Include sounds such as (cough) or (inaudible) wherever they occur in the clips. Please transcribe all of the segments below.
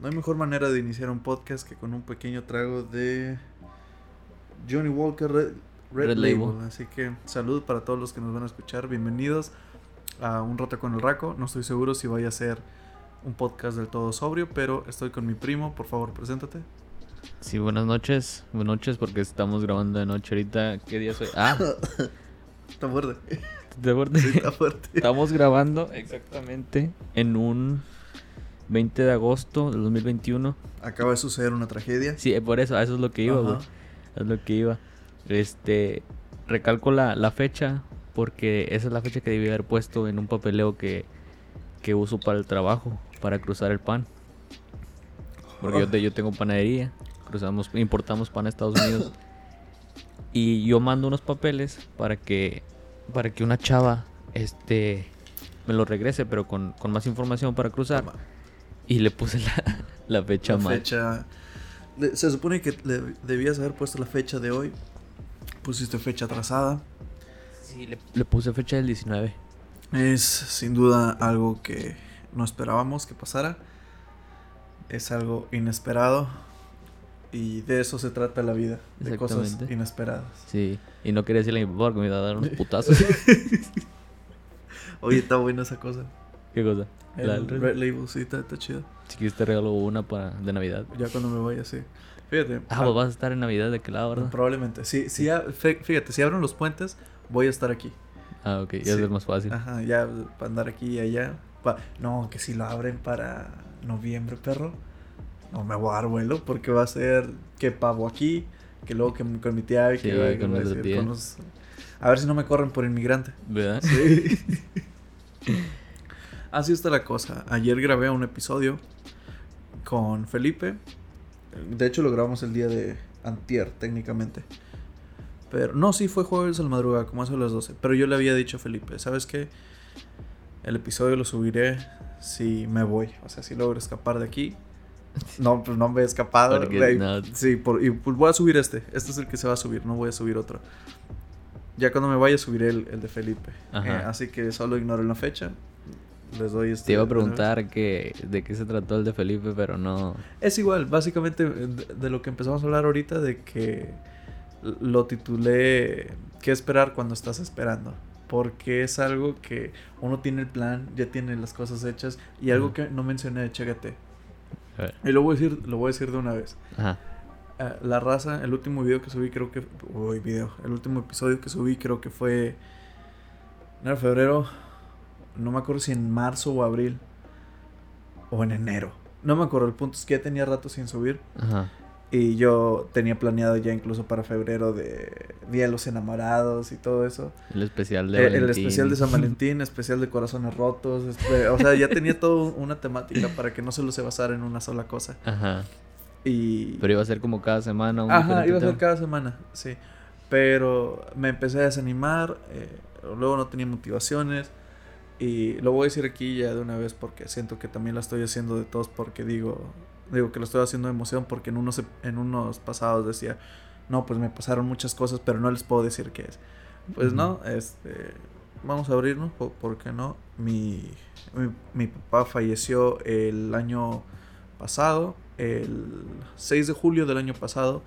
No hay mejor manera de iniciar un podcast que con un pequeño trago de Johnny Walker Red, Red Red Label. Label. Así que salud para todos los que nos van a escuchar. Bienvenidos a Un Rato con el Raco. No estoy seguro si vaya a ser un podcast del todo sobrio, pero estoy con mi primo. Por favor, preséntate. Sí, buenas noches. Buenas noches porque estamos grabando de noche ahorita. ¿Qué día soy? Ah, (laughs) Está fuerte. de verdad. Sí, está fuerte. Estamos grabando exactamente en un 20 de agosto del 2021. Acaba de suceder una tragedia. Sí, eh, por eso, eso es lo que iba, güey. Es lo que iba. Este, recalco la, la fecha porque esa es la fecha que debí haber puesto en un papeleo que, que uso para el trabajo, para cruzar el pan. Porque yo, yo tengo panadería, cruzamos, importamos pan a Estados Unidos. y yo mando unos papeles para que, para que una chava este, me lo regrese, pero con, con más información para cruzar. Toma. Y le puse la, (laughs) la fecha La mal. fecha. Se supone que le debías haber puesto la fecha de hoy. Pusiste fecha atrasada. Sí, le, le puse fecha del 19. Es sin duda algo que no esperábamos que pasara. Es algo inesperado. Y de eso se trata la vida. De cosas inesperadas. Sí, y no quería decirle a mi papá porque me iba a dar unos putazos. (laughs) Oye, está buena esa cosa. ¿Qué cosa? El La Red- Label, sí, está, está chido. Si quieres te regalo una para, de Navidad. Ya cuando me vaya, sí. Fíjate. Ah, pues vas a estar en Navidad de qué lado, ¿verdad? Probablemente. Sí, sí, ya- fí- fíjate, si abren los puentes, voy a estar aquí. Ah, ok, ya Sí. es más fácil. Ajá, ya para andar aquí y allá. Pa- no, que si lo abren para noviembre, perro. No me voy a dar vuelo porque va a ser que pavo aquí, que luego que con mi tía y que, Sí, va- que con a decir con los- A ver si no me corren por inmigrante. ¿Verdad? Sí. (laughs) Así está la cosa. Ayer grabé un episodio con Felipe. De hecho lo grabamos el día de antier, técnicamente. Pero no, sí fue jueves a la madrugada, como hace las 12. Pero yo le había dicho a Felipe, ¿sabes qué? El episodio lo subiré si me voy. O sea, si logro escapar de aquí. No, pues no me he escapado. Sí, por- y pues voy a subir este. Este es el que se va a subir, no voy a subir otro. Ya cuando me vaya subiré el, el de Felipe. Eh, así que solo ignoren la fecha. Les doy este. Te iba a preguntar que, de qué se trató el de Felipe, pero no. Es igual, básicamente eh, de, de lo que empezamos a hablar ahorita, de que lo titulé ¿Qué esperar cuando estás esperando? Porque es algo que uno tiene el plan, ya tiene las cosas hechas y algo Ujú. que no mencioné de Chécate. A ver. Y lo voy a decir, lo voy a decir de una vez. Ajá. Ah, la raza, el último video que subí creo que... Uy, video. El último episodio que subí creo que fue... En febrero. No me acuerdo si en marzo o abril. O en enero. No me acuerdo. El punto es que ya tenía rato sin subir. Ajá. Y yo tenía planeado ya incluso para febrero de Día de los Enamorados y todo eso. El especial de Eh, el especial de San (laughs) Valentín, especial de Corazones Rotos. o sea, ya tenía toda una temática (laughs) para que no solo se basara en una sola cosa. Ajá. Y... Pero iba a ser como cada semana un Ajá, iba a ser cada semana, sí. Pero me empecé a desanimar, eh, luego no tenía motivaciones. Y lo voy a decir aquí ya de una vez porque siento que también la estoy haciendo de todos porque digo, digo que lo estoy haciendo de emoción porque en unos, en unos pasados decía, no, pues me pasaron muchas cosas, pero no les puedo decir qué es. Pues no, este, vamos a abrirnos, po- ¿por qué no? Mi, mi, mi papá falleció el año pasado, el 6 de julio del año pasado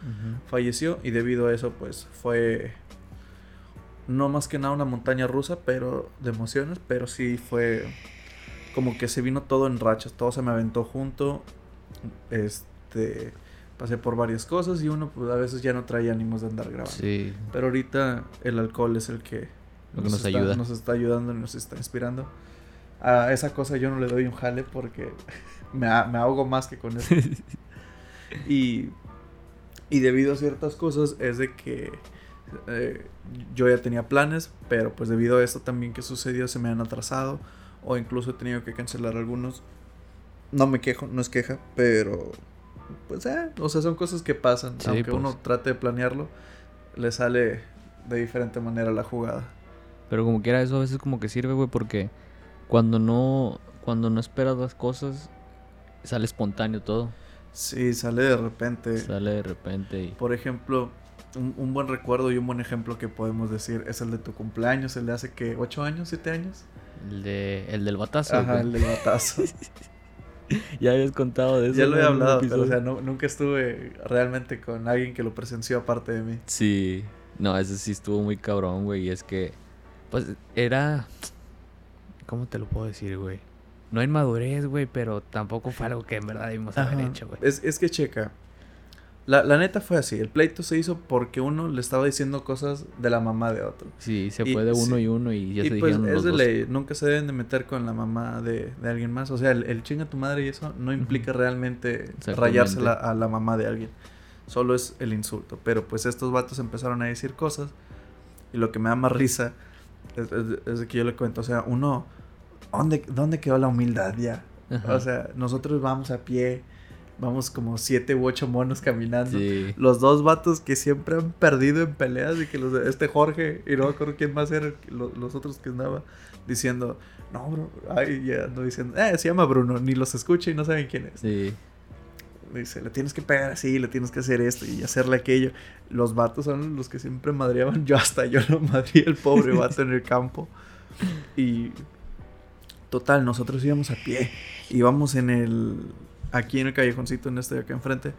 falleció y debido a eso pues fue no más que nada una montaña rusa pero de emociones pero sí fue como que se vino todo en rachas todo se me aventó junto este pasé por varias cosas y uno pues a veces ya no traía ánimos de andar grabando. Sí, pero ahorita el alcohol es el que lo que nos está, ayuda. nos está ayudando y nos está inspirando. A esa cosa yo no le doy un jale porque (laughs) me, me ahogo más que con eso. (laughs) Y, y debido a ciertas cosas es de que eh, yo ya tenía planes, pero pues debido a esto también que sucedió se me han atrasado o incluso he tenido que cancelar algunos. No me quejo, no es queja, pero pues eh, o sea, son cosas que pasan. Sí, Aunque pues. uno trate de planearlo, le sale de diferente manera la jugada. Pero como quiera, eso a veces como que sirve, güey, porque cuando no, cuando no esperas las cosas, sale espontáneo todo. Sí, sale de repente. Sale de repente y... Por ejemplo, un, un buen recuerdo y un buen ejemplo que podemos decir es el de tu cumpleaños, el de hace que 8 años, 7 años. El, de, el del batazo. Ajá, güey. el del batazo. (laughs) ya habías contado de eso. Ya lo he hablado, pero o sea, no- nunca estuve realmente con alguien que lo presenció aparte de mí. Sí, no, ese sí estuvo muy cabrón, güey. Y es que, pues, era. ¿Cómo te lo puedo decir, güey? No inmadurez, güey, pero tampoco fue algo que en verdad debimos haber hecho, güey. Es, es que checa. La, la neta fue así. El pleito se hizo porque uno le estaba diciendo cosas de la mamá de otro. Sí, se fue de uno sí. y uno y ya y se pues dijeron es los de ley. Nunca se deben de meter con la mamá de, de alguien más. O sea, el, el chinga tu madre y eso no implica realmente rayársela a la mamá de alguien. Solo es el insulto. Pero pues estos vatos empezaron a decir cosas. Y lo que me da más risa es, es- es de que yo le cuento. O sea, uno... ¿Dónde, dónde quedó la humildad ya? Ajá. O sea, nosotros vamos a pie. Vamos como siete u ocho monos caminando. Sí. Los dos vatos que siempre han perdido en peleas y que los de- este Jorge y no me acuerdo quién más era lo- los, otros que andaba diciendo, no, bro, ay, ya ando diciendo, eh, se llama Bruno, ni los escucha y no saben quién es. Sí. Dice, le tienes que pegar así, le tienes que hacer esto y hacerle aquello. Los vatos son los que siempre madreaban, (laughs) yo hasta yo lo madreé el pobre vato en el campo. Y total, nosotros íbamos a pie, íbamos en el, aquí en el callejoncito, en este de acá enfrente.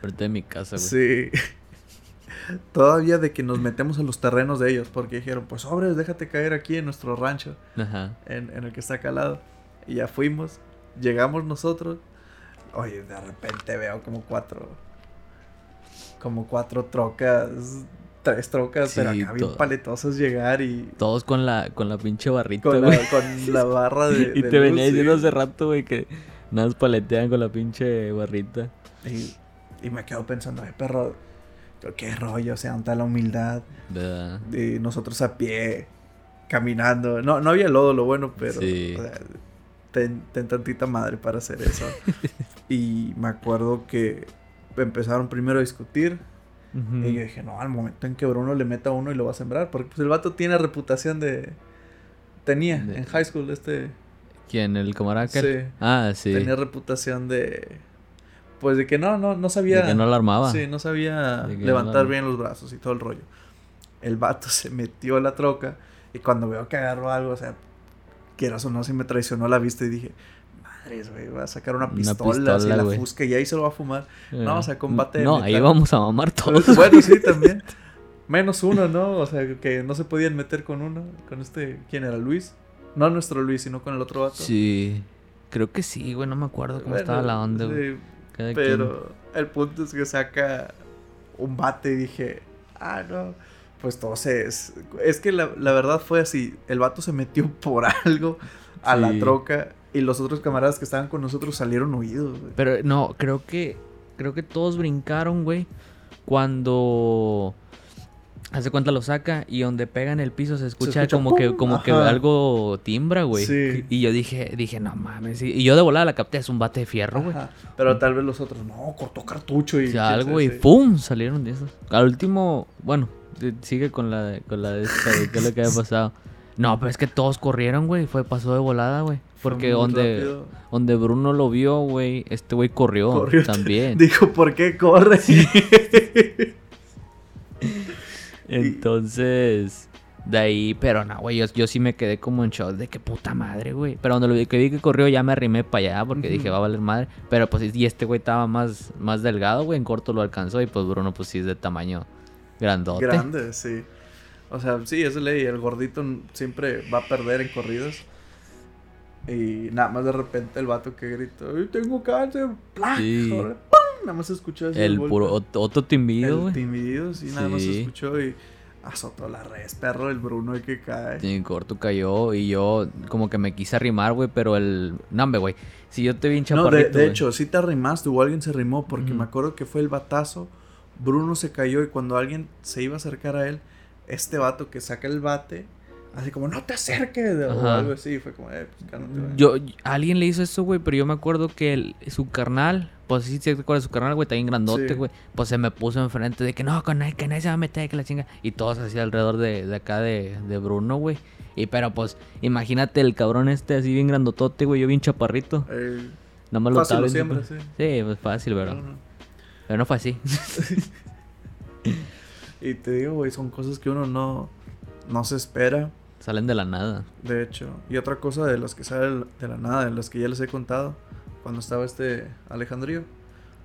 Frente de mi casa, güey. Sí. (laughs) Todavía de que nos metemos a los terrenos de ellos, porque dijeron, pues sobres, déjate caer aquí en nuestro rancho, Ajá. en, en el que está acá al lado. Y ya fuimos, llegamos nosotros. Oye, de repente veo como cuatro, como cuatro trocas, tres trocas, pero acá bien todo. paletosos llegar y Todos con la, con la pinche barrita, con güey. la, con la barra de... (laughs) y de te luz, venía sí. diciendo hace rato, güey, que nada más paletean con la pinche barrita. Y, y me quedo pensando, ay, perro, qué rollo, o sea, ¿dónde está la humildad? ¿Verdad? y nosotros a pie, caminando. No, no había lodo, lo bueno, pero Sí. o sea, ten, ten tantita madre para hacer eso. (laughs) y me acuerdo que empezaron primero a discutir. Y yo dije, no, al momento en que Bruno le meta a uno y lo va a sembrar. Porque pues, el vato tiene reputación de... Tenía De- en high school este... ¿Quién? ¿El aquel? Sí. Ah, sí. Tenía reputación de... Pues de que no, no, no sabía... De que no la armaba. Sí, no sabía no levantar bien los brazos y todo el rollo. El vato (laughs) se metió a la troca y cuando veo que agarró algo, o sea, quieras o no, si me traicionó la vista y dije, madres, güey, va a sacar una Una pistola, pistola, la fusca y ahí se lo va a fumar. Eh, No, o sea, combate No, ahí vamos a mamar (laughs) todos. bueno, sí, también. Menos uno, ¿no? O sea, que no se podían meter con uno, con este, ¿quién era? Luis. No nuestro Luis, sino con el otro vato. Sí. Creo que sí, güey. No me acuerdo cómo Bueno, estaba la onda, güey. sí, Pero el punto es que saca un bate y dije, ah, no. Pues se... Es, que la, la verdad fue así. El vato se metió (laughs) por algo a la troca y los otros camaradas que estaban con nosotros salieron huidos, güey. Pero no, creo que. Creo que todos brincaron, güey. Cuando. Hace cuenta lo saca y donde pega en el piso se escucha, escucha como que como que algo timbra, güey. Sí. Y yo dije, dije, no mames. Y yo de volada la capté, es un bate de fierro, güey. Pero tal vez los otros, no, cortó cartucho y... O sea, algo y sí. ¡pum! salieron de esos. Al último, bueno, sigue con la de, con la de esta, de qué es lo que había pasado. No, pero es que todos corrieron, güey. Fue, pasó de volada, güey. Porque donde, rápido. donde Bruno lo vio, güey, este güey corrió, Corrió. también. (laughs) Dijo, ¿por qué corre? (laughs) Entonces, de ahí, pero no, güey, yo, yo sí me quedé como en shock de que puta madre, güey. Pero cuando lo vi que vi que corrió ya me arrimé para allá porque Ujú. dije, va a valer madre. Pero pues, y este güey estaba más, más delgado, güey, en corto lo alcanzó y pues Bruno pues sí es de tamaño grandote. Grande, sí. O sea, sí, es ley. El gordito siempre va a perder en corridas. Y nada más de repente el vato que grita, "Ay, tengo cáncer, ¡Plac! Sí. Nada más escuchó así El puro ot- otro timbido, El güey. timido, sí, nada más Sí. escuchó y azotó la res, perro, el Bruno el que cae. Sí, en corto cayó y yo como que me quise arrimar, güey, pero el... No, hombre, güey. Si yo te vi en No, de, de hecho, sí te arrimaste o alguien se arrimó porque me acuerdo que fue el batazo. Bruno se cayó y cuando alguien se iba a acercar a él, este vato que saca el bate, así como, no te acerques, o algo así, fue como, eh, pues cálmate, güey". Yo, alguien le hizo eso, güey, pero yo me acuerdo que el- su carnal, pues sí, sí, recuerdo su carnal, güey, está bien grandote, Sí. güey. Pues se me puso enfrente de que no, con nadie, que nadie se va a meter, que la chinga. Y todos así alrededor de, de acá de, de Bruno, güey. Y pero pues, imagínate el cabrón este así bien grandotote, güey, yo bien chaparrito. Eh, Nada más lo fácil lo siempre, sí. Sí, pues fácil, ¿verdad? No, no. Pero no fue así. (laughs) Y te digo, güey, son cosas que uno no, no se espera, Salen de la nada. de hecho. Y otra cosa de las que sale de la nada, de las que ya les he contado, cuando estaba este Alejandrío.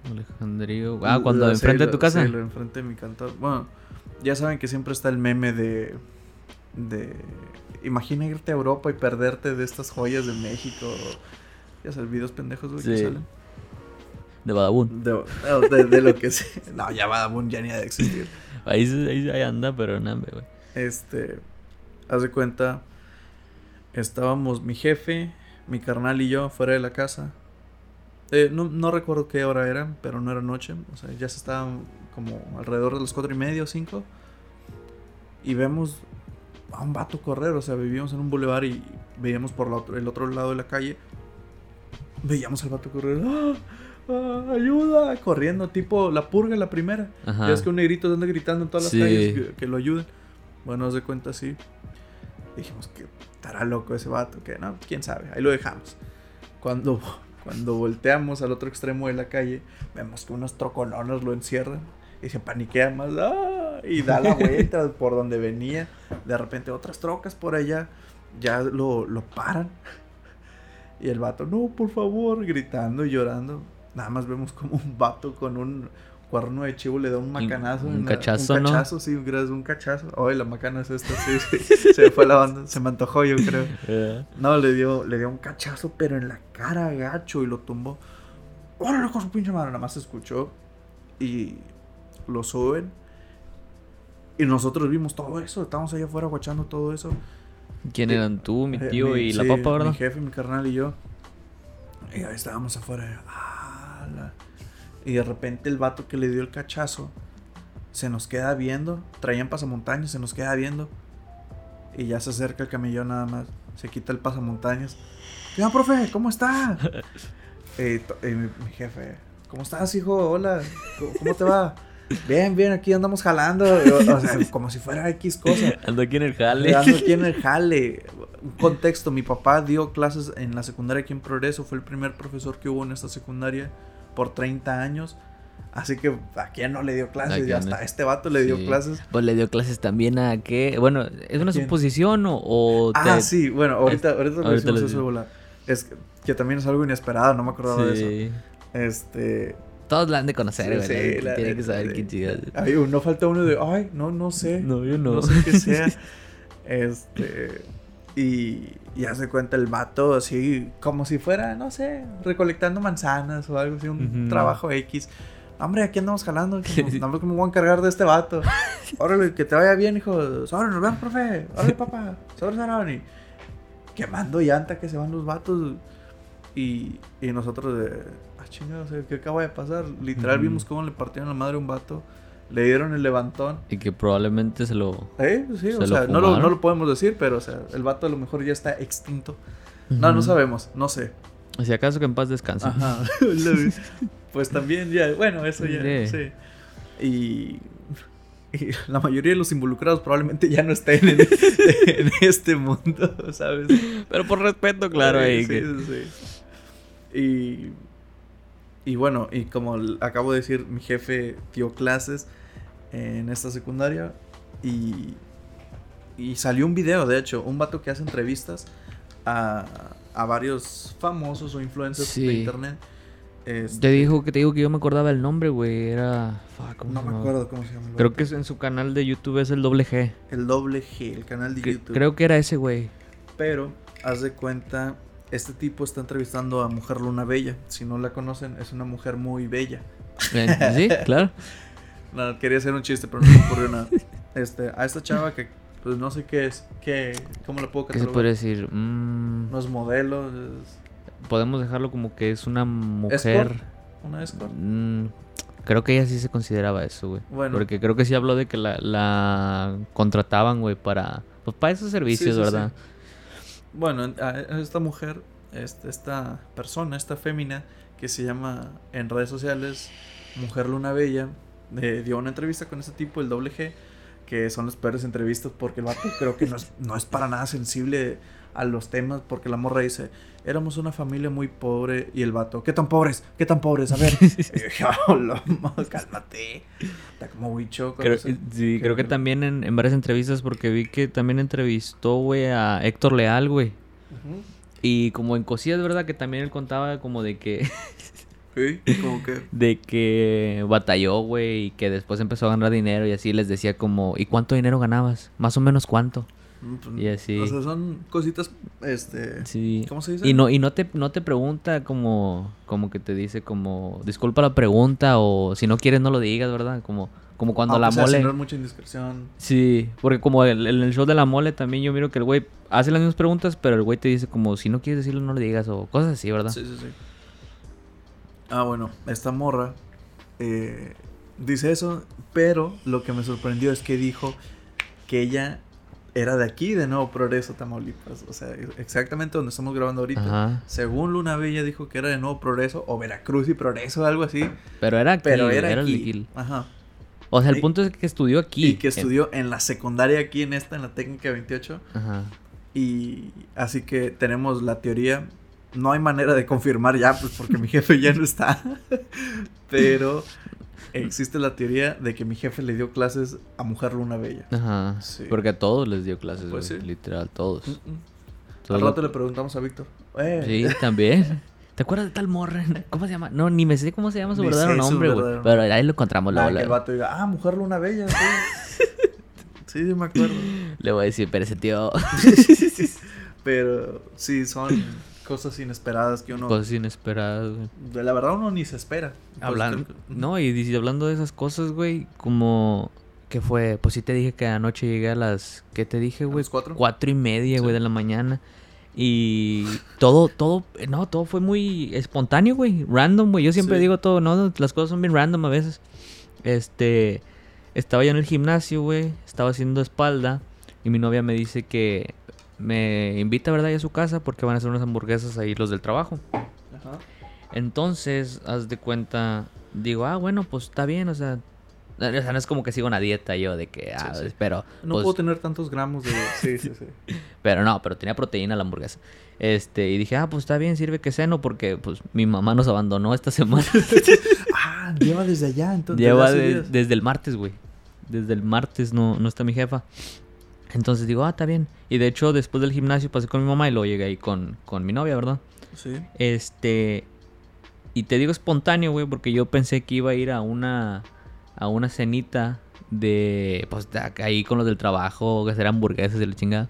Alejandrío. Ah, cuando enfrente de tu casa. Sí, lo enfrente de mi cantor. Bueno, ya saben que siempre está el meme de. de. Imagina irte a Europa y perderte de estas joyas de México. Ya sabes, videos pendejos, güey, que salen. De Badabun. De, de- de lo que sea. (laughs) No, ya Badabun ya ni ha de existir. (laughs) Ahí, ahí, ahí anda, pero no, güey. Este. Haz de cuenta. Estábamos mi jefe, mi carnal y yo fuera de la casa. Eh, no, no recuerdo qué hora era, pero no era noche. O sea, ya se estaban como alrededor de las cuatro y media o cinco. Y vemos a un vato correr. O sea, vivíamos en un bulevar y veíamos por la otro- el otro lado de la calle. Veíamos al vato correr. ¡Ah! ¡Ah! ¡Ayuda! Corriendo, tipo la purga, la primera. Ajá. Ya es que un negrito anda gritando en todas las Sí. calles que, que lo ayuden. Bueno, haz de cuenta así. Dijimos que estará loco ese vato, que no, quién sabe, ahí lo dejamos. Cuando, cuando volteamos al otro extremo de la calle, vemos que unos trocolones lo encierran y se paniquea más ¡ah! y da la (laughs) vuelta por donde venía. De repente otras trocas por allá ya lo, lo paran. Y el vato, no, por favor, gritando y llorando. Nada más vemos como un vato con un cuerno de chivo le da un macanazo. un en la- cachazo, Un ¿no? cachazo, sí, gracias, un cachazo. Ay, la macana es esta, sí, sí. (laughs) Se fue la onda, se me antojó, yo creo. (laughs) Eh, No, le dio, le dio un cachazo, pero en la cara gacho y lo tumbó. ¡Órale con su pinche madre! Nada más se escuchó y lo suben. Y nosotros vimos todo eso, estábamos allá afuera guachando todo eso. ¿Quién eran tú, mi Eh, tío y la sí, papa, verdad? Mi jefe, mi carnal y yo. Y ahí estábamos afuera. ah, la- Y de repente el vato que le dio el cachazo se nos queda viendo. Traían pasamontañas, se nos queda viendo. Y ya se acerca el camellón nada más. Se quita el pasamontañas. ¿Qué onda, profe? ¿Cómo está? (laughs) Eh, eh, mi, mi jefe. ¿Cómo estás, hijo? Hola. ¿Cómo, cómo te va? Bien, bien, aquí andamos jalando. O sea, como si fuera X cosa. (laughs) Ando aquí en el jale. Ando aquí en el jale. Un contexto, mi papá dio clases en la secundaria aquí en Progreso, fue el primer profesor que hubo en esta secundaria por 30 años. Así que a quién no le dio ¿A clases, hasta a este vato le dio Sí. clases. Pues le dio clases también a qué. Bueno, ¿es una suposición o, o Ah, sí, bueno, ahorita, ahorita, lo ahorita decimos lo eso de volar. Es que, que también es algo inesperado, no me acordaba de eso. Sí. Este. Todos la han de conocer, güey. sí, la- la- Tiene que saber sí. quién. Ay, no falta uno de, ay, no, no sé. No, yo no. No sé qué (laughs) sea. Este. Y, y hace cuenta el vato así, como si fuera, no sé, recolectando manzanas o algo así, un Ujú. trabajo X. Hombre, aquí andamos jalando. (laughs) Como, que me voy a encargar de este vato. Órale, que te vaya bien, hijo. Sobre, nos vemos, profe. Órale, (laughs) papá. Sobre, Sarón. Y quemando llanta que se van los vatos. Y, y nosotros de. Ah, sea, ¿qué acaba de pasar? Literal, vimos cómo le partieron la madre a un vato. Le dieron el levantón. Y que probablemente se lo. ¿Eh? Sí, ¿Se o lo sea, no lo, no lo podemos decir, pero o sea, el vato a lo mejor ya está extinto. No, no sabemos, no sé. Si acaso que en paz descanse. Ajá. (laughs) pues también ya, bueno, eso ya, Sí. sí. Y, y la mayoría de los involucrados probablemente ya no estén en, (laughs) en este mundo, ¿sabes? Pero por respeto, claro, ahí. Sí, que- sí, sí. Y, y bueno, y como acabo de decir, mi jefe dio clases en esta secundaria y, y salió un video, de hecho, un vato que hace entrevistas a, a varios famosos o influencers de internet. Este, Te dijo que te digo que yo me acordaba el nombre, güey. Era. fuck, ¿cómo no se me acuerdo cómo se llama. Creo que es en su canal de YouTube es el doble G. El doble G, el canal de Que- YouTube. Creo que era ese, güey. Pero, haz de cuenta, este tipo está entrevistando a Mujer Luna Bella. Si no la conocen, es una mujer muy bella. Eh, Sí, claro. (laughs) No, quería hacer un chiste, pero no me ocurrió nada. (laughs) Este, a esta chava que, pues no sé qué es, qué, ¿cómo la puedo ¿Qué se catalogar? puede decir? Mm, No es modelo, es Podemos dejarlo como que es una mujer. una escort. Mm, creo que ella sí se consideraba eso, güey. Bueno. Porque creo que sí habló de que la, la contrataban, güey, para. Pues para esos servicios, Sí, sí, ¿verdad? Bueno, a esta mujer, este, esta persona, esta fémina, que se llama en redes sociales Mujer Luna Bella, eh, dio una entrevista con este tipo, el doble G, que son las peores entrevistas porque el vato creo que no es, no es para nada sensible a los temas, porque la morra dice, éramos una familia muy pobre, y el vato, ¿qué tan pobres? ¿Qué tan pobres? A ver, (laughs) yo dije, "Hola, ma, cálmate, está como bicho. Creo, sí, creo que también en, en varias entrevistas, porque vi que también entrevistó, güey, a Héctor Leal, güey. Y como en cosillas, ¿verdad? Que también él contaba como de que... (laughs) Sí, como que... (laughs) de que batalló, güey, y que después empezó a ganar dinero y así les decía como, ¿y cuánto dinero ganabas? Más o menos cuánto. mm, pues, Y así. O sea, son cositas, este... Sí. ¿Cómo se dice? Y no, y no te, no te pregunta como, como que te dice como, disculpa la pregunta o si no quieres no lo digas, ¿verdad? Como, como cuando Aunque la sea, mole. es mucha indiscreción. Sí, porque como el- en el show de la mole también yo miro que el güey hace las mismas preguntas, pero el güey te dice como, si no quieres decirlo no lo digas o cosas así, ¿verdad? Sí, sí, sí. Ah, bueno, esta morra eh, dice eso, pero lo que me sorprendió es que dijo que ella era de aquí, de Nuevo Progreso, Tamaulipas. O sea, exactamente donde estamos grabando ahorita. Ajá. Según Luna Bella dijo que era de Nuevo Progreso, o Veracruz y Progreso, algo así. Pero era aquí, Pero era, de aquí. Ajá. O sea, el Y- punto es que estudió aquí. Y que en- estudió en la secundaria aquí, en esta, en la técnica 28. Ajá. Y así que tenemos la teoría. No hay manera de confirmar ya, pues porque mi jefe ya no está. (laughs) Pero existe la teoría de que mi jefe le dio clases a Mujer Luna Bella. Ajá. Sí. Porque a todos les dio clases, Pues sí. Literal, todos. Mm, mm. Al lo- rato le preguntamos a Víctor. Eh, Sí, también. ¿Te acuerdas de tal morra? (laughs) ¿Cómo se llama? No, ni me sé cómo se llama su verdadero nombre, güey. Pero ahí lo encontramos luego. que el vato diga, ah, Mujer Luna Bella. Sí, (laughs) sí, sí me acuerdo. Le voy a decir, pero ese tío. Pero sí, son cosas inesperadas que uno. Cosas inesperadas, güey. de la verdad uno ni se espera. Pues Hablando, no, y hablando de esas cosas, güey, como que fue, pues sí te dije que anoche llegué a las, ¿qué te dije, güey? cuatro? Cuatro y media, güey, de la mañana. Y todo, todo, no, todo fue muy espontáneo, güey, random, güey. Yo siempre Sí. digo todo, no, las cosas son bien random a veces. Este, estaba yo en el gimnasio, güey, estaba haciendo espalda y mi novia me dice que me invita, ¿verdad? A su casa porque van a hacer unas hamburguesas ahí los del trabajo. Ajá. Entonces, haz de cuenta, digo, ah, bueno, pues está bien, o sea, no es como que sigo una dieta yo de que, ah, Sí, sí. pero, No pues, puedo tener tantos gramos de. Sí, sí, sí. (laughs) pero no, pero tenía proteína la hamburguesa. Este, y dije, ah, pues está bien, sirve que ceno porque, pues, mi mamá nos abandonó esta semana. (laughs) Ah, lleva desde allá, entonces. Lleva de- desde el martes, güey. Desde el martes no, no está mi jefa. Entonces digo, ah, está bien. Y de hecho, después del gimnasio pasé con mi mamá y luego llegué ahí con, con mi novia, ¿verdad? Sí. Este. Y te digo espontáneo, güey, porque yo pensé que iba a ir a una. A una cenita de. Pues de ahí con los del trabajo, que hacer hamburguesas y la chingada.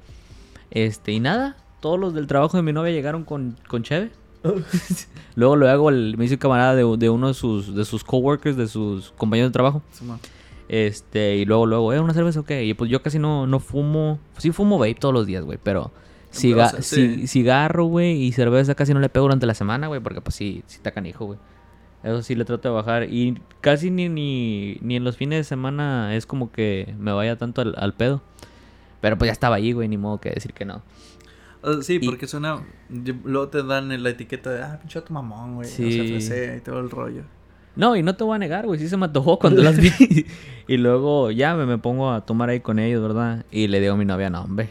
Este, y nada. Todos los del trabajo de mi novia llegaron con, con cheve. (laughs) Luego, luego, el, me hizo camarada de, de uno de sus, de sus coworkers, de sus compañeros de trabajo. Simón. Este, y luego, luego, ¿eh? ¿Una cerveza o qué? Y pues yo casi no, no fumo. Sí fumo vape todos los días, güey, pero. ciga- Pero, o sea, sí. ci- cigarro, güey, y cerveza casi no le pego durante la semana, güey, porque pues sí, sí está canijo, güey. Eso sí le trato de bajar. Y casi ni, ni, ni en los fines de semana es como que me vaya tanto al, al pedo. Pero pues ya estaba ahí, güey, ni modo que decir que no. Sí, Y- porque suena. Luego te dan la etiqueta de. Ah, pinche tu mamón, güey. Sí. O sea, y todo el rollo. No, y no te voy a negar, güey, sí se me antojó cuando las vi. (laughs) (laughs) y luego ya me, me pongo a tomar ahí con ellos, ¿verdad? Y le digo a mi novia, no, hombre,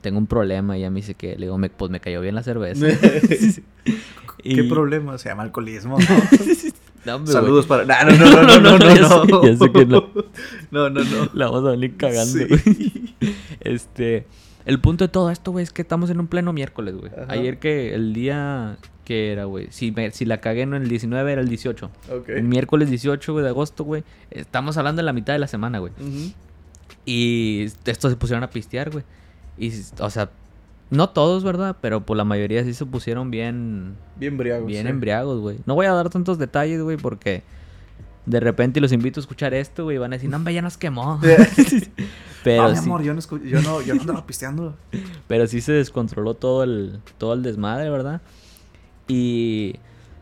tengo un problema. Y ella me dice que, le digo, me, pues me cayó bien la cerveza. (laughs) ¿Qué Y- problema? Se llama alcoholismo. No, hombre, Saludos para. Nah, no, no, no, no, no, no. ya sé- ya sé que no. No, no, no. La vamos a venir cagando, Sí. Este, el punto de todo esto, güey, es que estamos en un pleno miércoles, güey. Ayer que el día que era, güey, si, me- si la cagué no en el 19 era el 18. Ok. El miércoles 18, güey, de agosto, güey. Estamos hablando de la mitad de la semana, güey. Y estos se pusieron a pistear, güey. Y, o sea, no todos, ¿verdad? Pero pues la mayoría sí se pusieron bien, Bien briagos. bien sí. embriagos, güey. No voy a dar tantos detalles, güey, porque de repente los invito a escuchar esto, güey, y van a decir, no, hombre, ya nos quemó. (laughs) (laughs) pero, no, mi sí, amor, yo no, escu- yo no, yo no andaba pisteando. (laughs) pero sí se descontroló todo el, todo el desmadre, ¿verdad? Y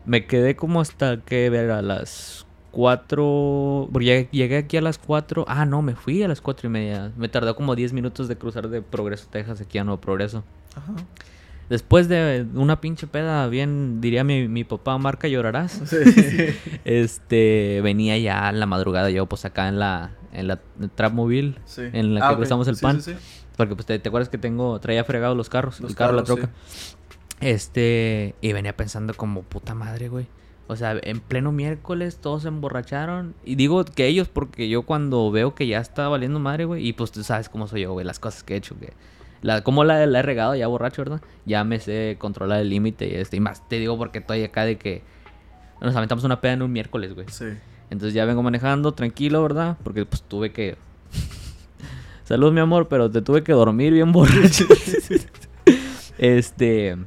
me quedé como hasta que ver a las 4. Porque llegué, llegué aquí a las 4. Ah, no, me fui a las 4 y media. Me tardó como 10 minutos de cruzar de Progreso, Texas, aquí a Nuevo Progreso. Ajá. Después de una pinche peda, bien diría mi, mi papá, marca llorarás. (laughs) Sí. (laughs) Este, venía ya en la madrugada yo, pues acá en la, en la trap móvil. Sí. En la que Ah, ok. cruzamos el Sí, pan. sí. Porque pues te, te acuerdas que tengo, traía fregados los carros, Los el carro, la carros, troca. Este, y venía pensando como puta madre, güey. O sea, en pleno miércoles todos se emborracharon. Y digo que ellos porque yo cuando veo que ya está valiendo madre, güey. Y pues tú sabes cómo soy yo, güey. Las cosas que he hecho, que La, como la, la he regado ya borracho, ¿verdad? Ya me sé controlar el límite y este. Y más te digo porque estoy acá de que nos aventamos una peda en un miércoles, güey. Sí. Entonces ya vengo manejando tranquilo, ¿verdad? Porque pues tuve que... (laughs) Salud, mi amor, pero te tuve que dormir bien borracho. (laughs) este...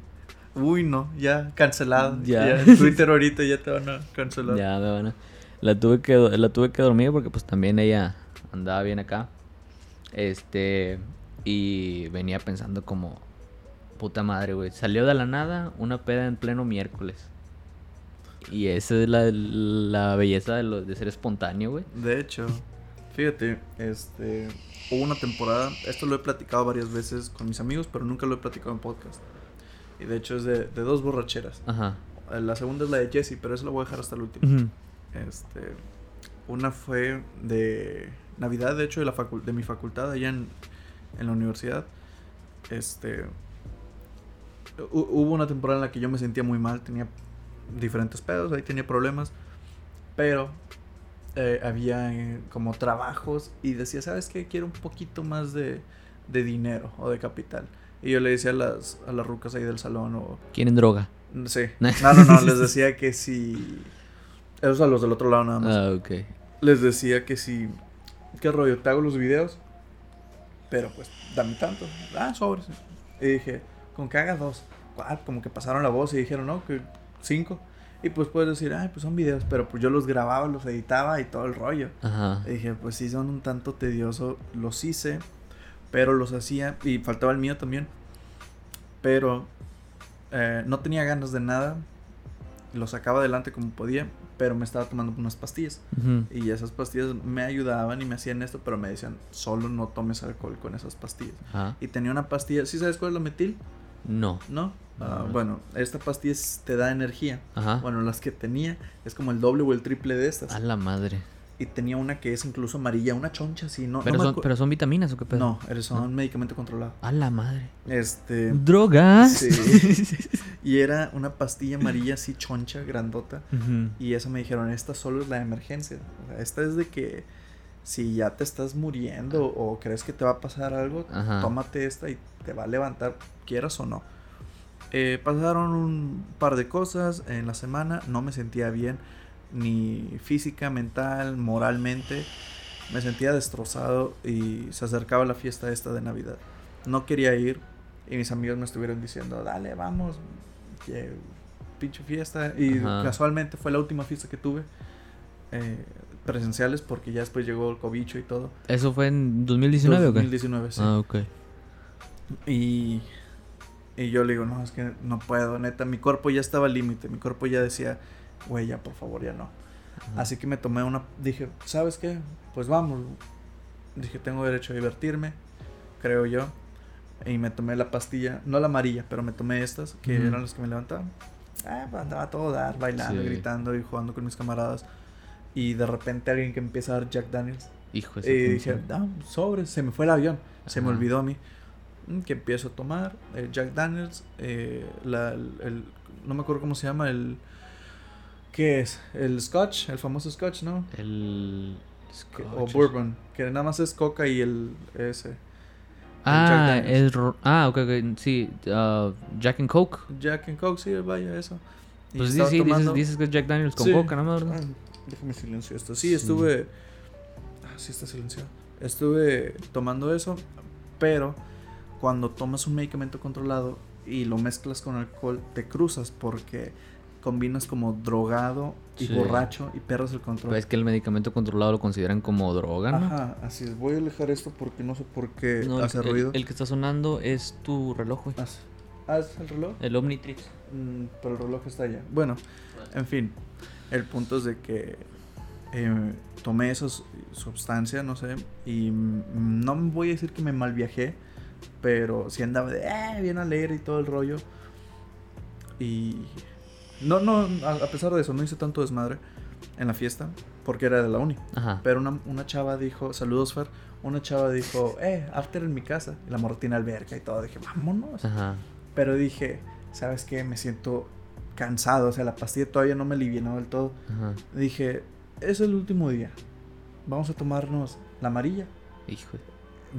Uy, no, ya cancelado. Ya. Ya. en Twitter ahorita ya te van a cancelar. Ya me van a... La tuve que, la tuve que dormir porque pues también ella andaba bien acá. Este... Y venía pensando como... Puta madre, güey. Salió de la nada una peda en pleno miércoles. Y esa es la, la belleza de, lo, de ser espontáneo, güey. De hecho, fíjate, este, hubo una temporada, esto lo he platicado varias veces con mis amigos, pero nunca lo he platicado en podcast. Y de hecho es de, de dos borracheras. Ajá. Eh, La segunda es la de Jesse, pero eso lo voy a dejar hasta el último. Este, una fue de Navidad, de hecho, de, la facul- de mi facultad allá en, en la universidad. Este, hu- hubo una temporada en la que yo me sentía muy mal, tenía diferentes pedos, ahí tenía problemas, pero eh, había eh, como trabajos y decía, ¿sabes qué? Quiero un poquito más de, de dinero o de capital. Y yo le decía a las, a las rucas ahí del salón o... ¿Quieren droga? Sí. (laughs) No, no, no, les decía que si... Esos a los del otro lado nada más. Ah, ok. Les decía que si... ¿Qué rollo? Te hago los videos. Pero pues, dame tanto. Ah, sobres. Y dije, con que haga dos. Ah, como que pasaron la voz y dijeron, no, que cinco. Y pues puedes decir, ay, pues son videos. Pero pues yo los grababa, los editaba y todo el rollo. Ajá. Y dije, pues sí, son un tanto tedioso. Los hice, pero los hacía. Y faltaba el mío también. Pero eh, no tenía ganas de nada. Lo sacaba adelante como podía. Pero me estaba tomando unas pastillas. Y esas pastillas me ayudaban y me hacían esto. Pero me decían, solo no tomes alcohol con esas pastillas. Ajá. Y tenía una pastilla. ¿Sí sabes cuál es la metil? No. ¿No? Ah, No. bueno, esta pastilla es- te da energía. Ajá. Bueno, las que tenía es como el doble o el triple de estas. A la madre. Y tenía una que es incluso amarilla, una choncha así, no, pero, no son, pero son vitaminas o qué pedo. No, eres un medicamento controlado. A la madre. Este. ¿Drogas? Sí. (laughs) y era una pastilla amarilla así choncha, grandota. Ujú. Y esa me dijeron, esta solo es la de emergencia. O sea, esta es de que si ya te estás muriendo o crees que te va a pasar algo, Ajá. tómate esta y te va a levantar, quieras o no. Eh, pasaron un par de cosas en la semana, no me sentía bien, ni física, mental, moralmente. Me sentía destrozado y se acercaba la fiesta esta de Navidad. No quería ir y mis amigos me estuvieron diciendo, dale, vamos, que pinche fiesta. Y Ajá. casualmente fue la última fiesta que tuve eh, presenciales porque ya después llegó el cobicho y todo. ¿Eso fue en 2019 o qué? 2019, sí. Ah, ok. Y, y yo le digo, no, es que no puedo, neta, mi cuerpo ya estaba al límite, mi cuerpo ya decía, güey, ya por favor, ya no. Ajá. Así que me tomé una, dije, ¿sabes qué? Pues vamos. Dije, tengo derecho a divertirme, creo yo. Y me tomé la pastilla, no la amarilla, pero me tomé estas, que Ujú. eran las que me levantaban. Ah, pues andaba a todo dar, bailando, Sí. gritando y jugando con mis camaradas. Y de repente alguien que empieza a dar Jack Daniels. Hijo de Y su dije, ah, sobres, se me fue el avión, se me olvidó a mí. Mm, Que empiezo a tomar eh, Jack Daniels, eh, la, el, no me acuerdo cómo se llama, el... ¿Qué es? El Scotch, el famoso Scotch, ¿no? El. Scotch. o Bourbon, que nada más es coca y el ese. Ah, es. Ah, ok, ok. Sí. ah, Jack and Coke. Jack and Coke, sí, vaya, eso. Y Pues sí, sí, dices, tomando- dices que es Jack Daniels con Sí. coca, ¿no? ¿verdad? Ah, déjame silencio esto. Sí, estuve. Ah, sí, está silenciado. Estuve tomando eso, pero cuando tomas un medicamento controlado y lo mezclas con alcohol, te cruzas porque combinas como drogado y Sí. borracho y pierdes el control. Pues es que el medicamento controlado lo consideran como droga, ¿no? Ajá, así es. Voy a alejar esto porque no sé por qué No, hace el- ruido. el que está sonando es tu reloj, güey. Ah. Ah, ¿es el reloj? El Omnitrix. Mm, pero el reloj está allá. Bueno, en fin, el punto es de que eh, tomé esa su- sustancia, no sé, y mm, no voy a decir que me mal viajé, pero sí andaba de eh, bien alegre y todo el rollo. Y no, no, a, pesar de eso, no hice tanto desmadre en la fiesta, porque era de la uni. Ajá. Pero una, una chava dijo, saludos Fer, una chava dijo, eh, after en mi casa. Y la morra tiene alberca y todo. Dije, vámonos. Ajá. Pero dije, ¿sabes qué? Me siento cansado. O sea, la pastilla todavía no me alivianó del todo. Ajá. Dije, es el último día. Vamos a tomarnos la amarilla. Hijo.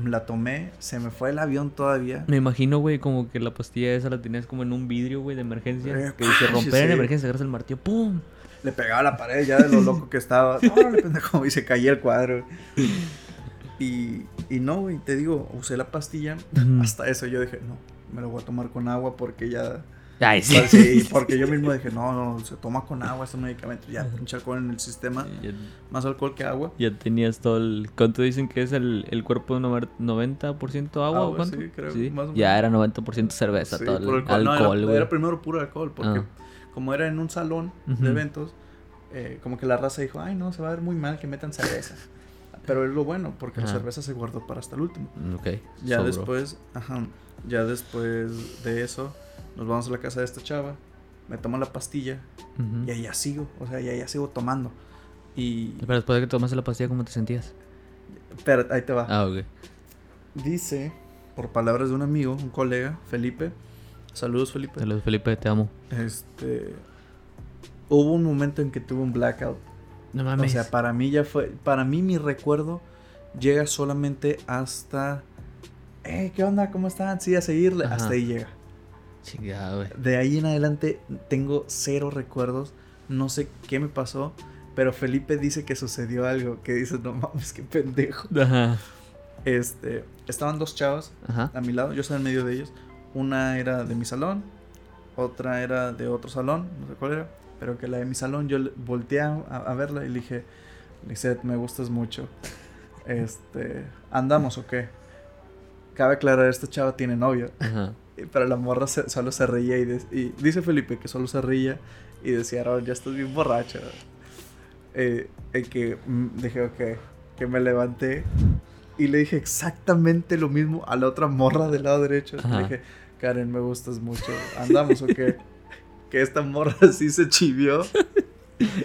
La tomé, se me fue el avión todavía. Me imagino, güey, como que la pastilla esa la tenías como en un vidrio, güey, de emergencia. Eh, que dice (laughs) romper en sí. emergencia, agarras el martillo, ¡pum! Le pegaba la pared ya de lo loco que estaba. (laughs) No, le pendejo, y se caía el cuadro. Y, y no, güey, te digo, usé la pastilla. Hasta eso yo dije, no, me lo voy a tomar con agua porque ya. Ay, sí. Pues Sí, (laughs) porque yo mismo dije, no, no, se toma con agua este medicamento. Ya, pinche alcohol en el sistema. Ya, Más alcohol que agua. ya tenías todo el... ¿Cuánto dicen que es el, el cuerpo de nover- 90% agua o Agua, cuánto? sí, creo, más o Ya menos. era 90% cerveza, Sí, todo el puro alcohol, No, era- güey. era, primero puro alcohol, porque Ah. como era en un salón Ujú. de eventos, eh, como que la raza dijo, ay, no, se va a ver muy mal que metan cerveza. Pero es lo bueno, porque la Ajá. cerveza se guardó para hasta el último. Ok. Ya después, ajá, ya después de eso, nos vamos a la casa de esta chava, me tomo la pastilla y ahí ya sigo, o sea, ya, ya sigo tomando. Y, Pero después de que tomaste la pastilla, ¿cómo te sentías? pero ahí te va. Ah, ok. Dice, por palabras de un amigo, un colega, Felipe, saludos Felipe. Saludos, Felipe, te amo. Este. Hubo un momento en que tuve un blackout. No O sea, para mí ya fue. Para mí, mi recuerdo llega solamente hasta. Eh, ¿qué onda? ¿Cómo están? Sí, a seguirle. Ajá. Hasta ahí llega. Chingada, güey. De ahí en adelante tengo cero recuerdos. No sé qué me pasó. Pero Felipe dice que sucedió algo. Que dice, no mames, qué pendejo. Ajá. Este. Estaban dos chavas Ajá. a mi lado. Yo estaba en medio de ellos. Una era de mi salón. Otra era de otro salón. No sé cuál era. Pero que la de mi salón yo volteé a, a verla y le dije, Lizette, me gustas mucho. (laughs) Este, ¿andamos o qué? Cabe aclarar, esta chava tiene novio. Ajá. (laughs) Pero la morra se- solo se reía y, de- y dice Felipe que solo se reía y decía, Raúl, ya estás bien borracho. Eh, eh, que mm, dije, ok, que me levanté y le dije exactamente lo mismo a la otra morra del lado derecho. Ajá. Le dije, Karen, me gustas mucho, ¿andamos o qué? (laughs) que esta morra (laughs) sí se chivió.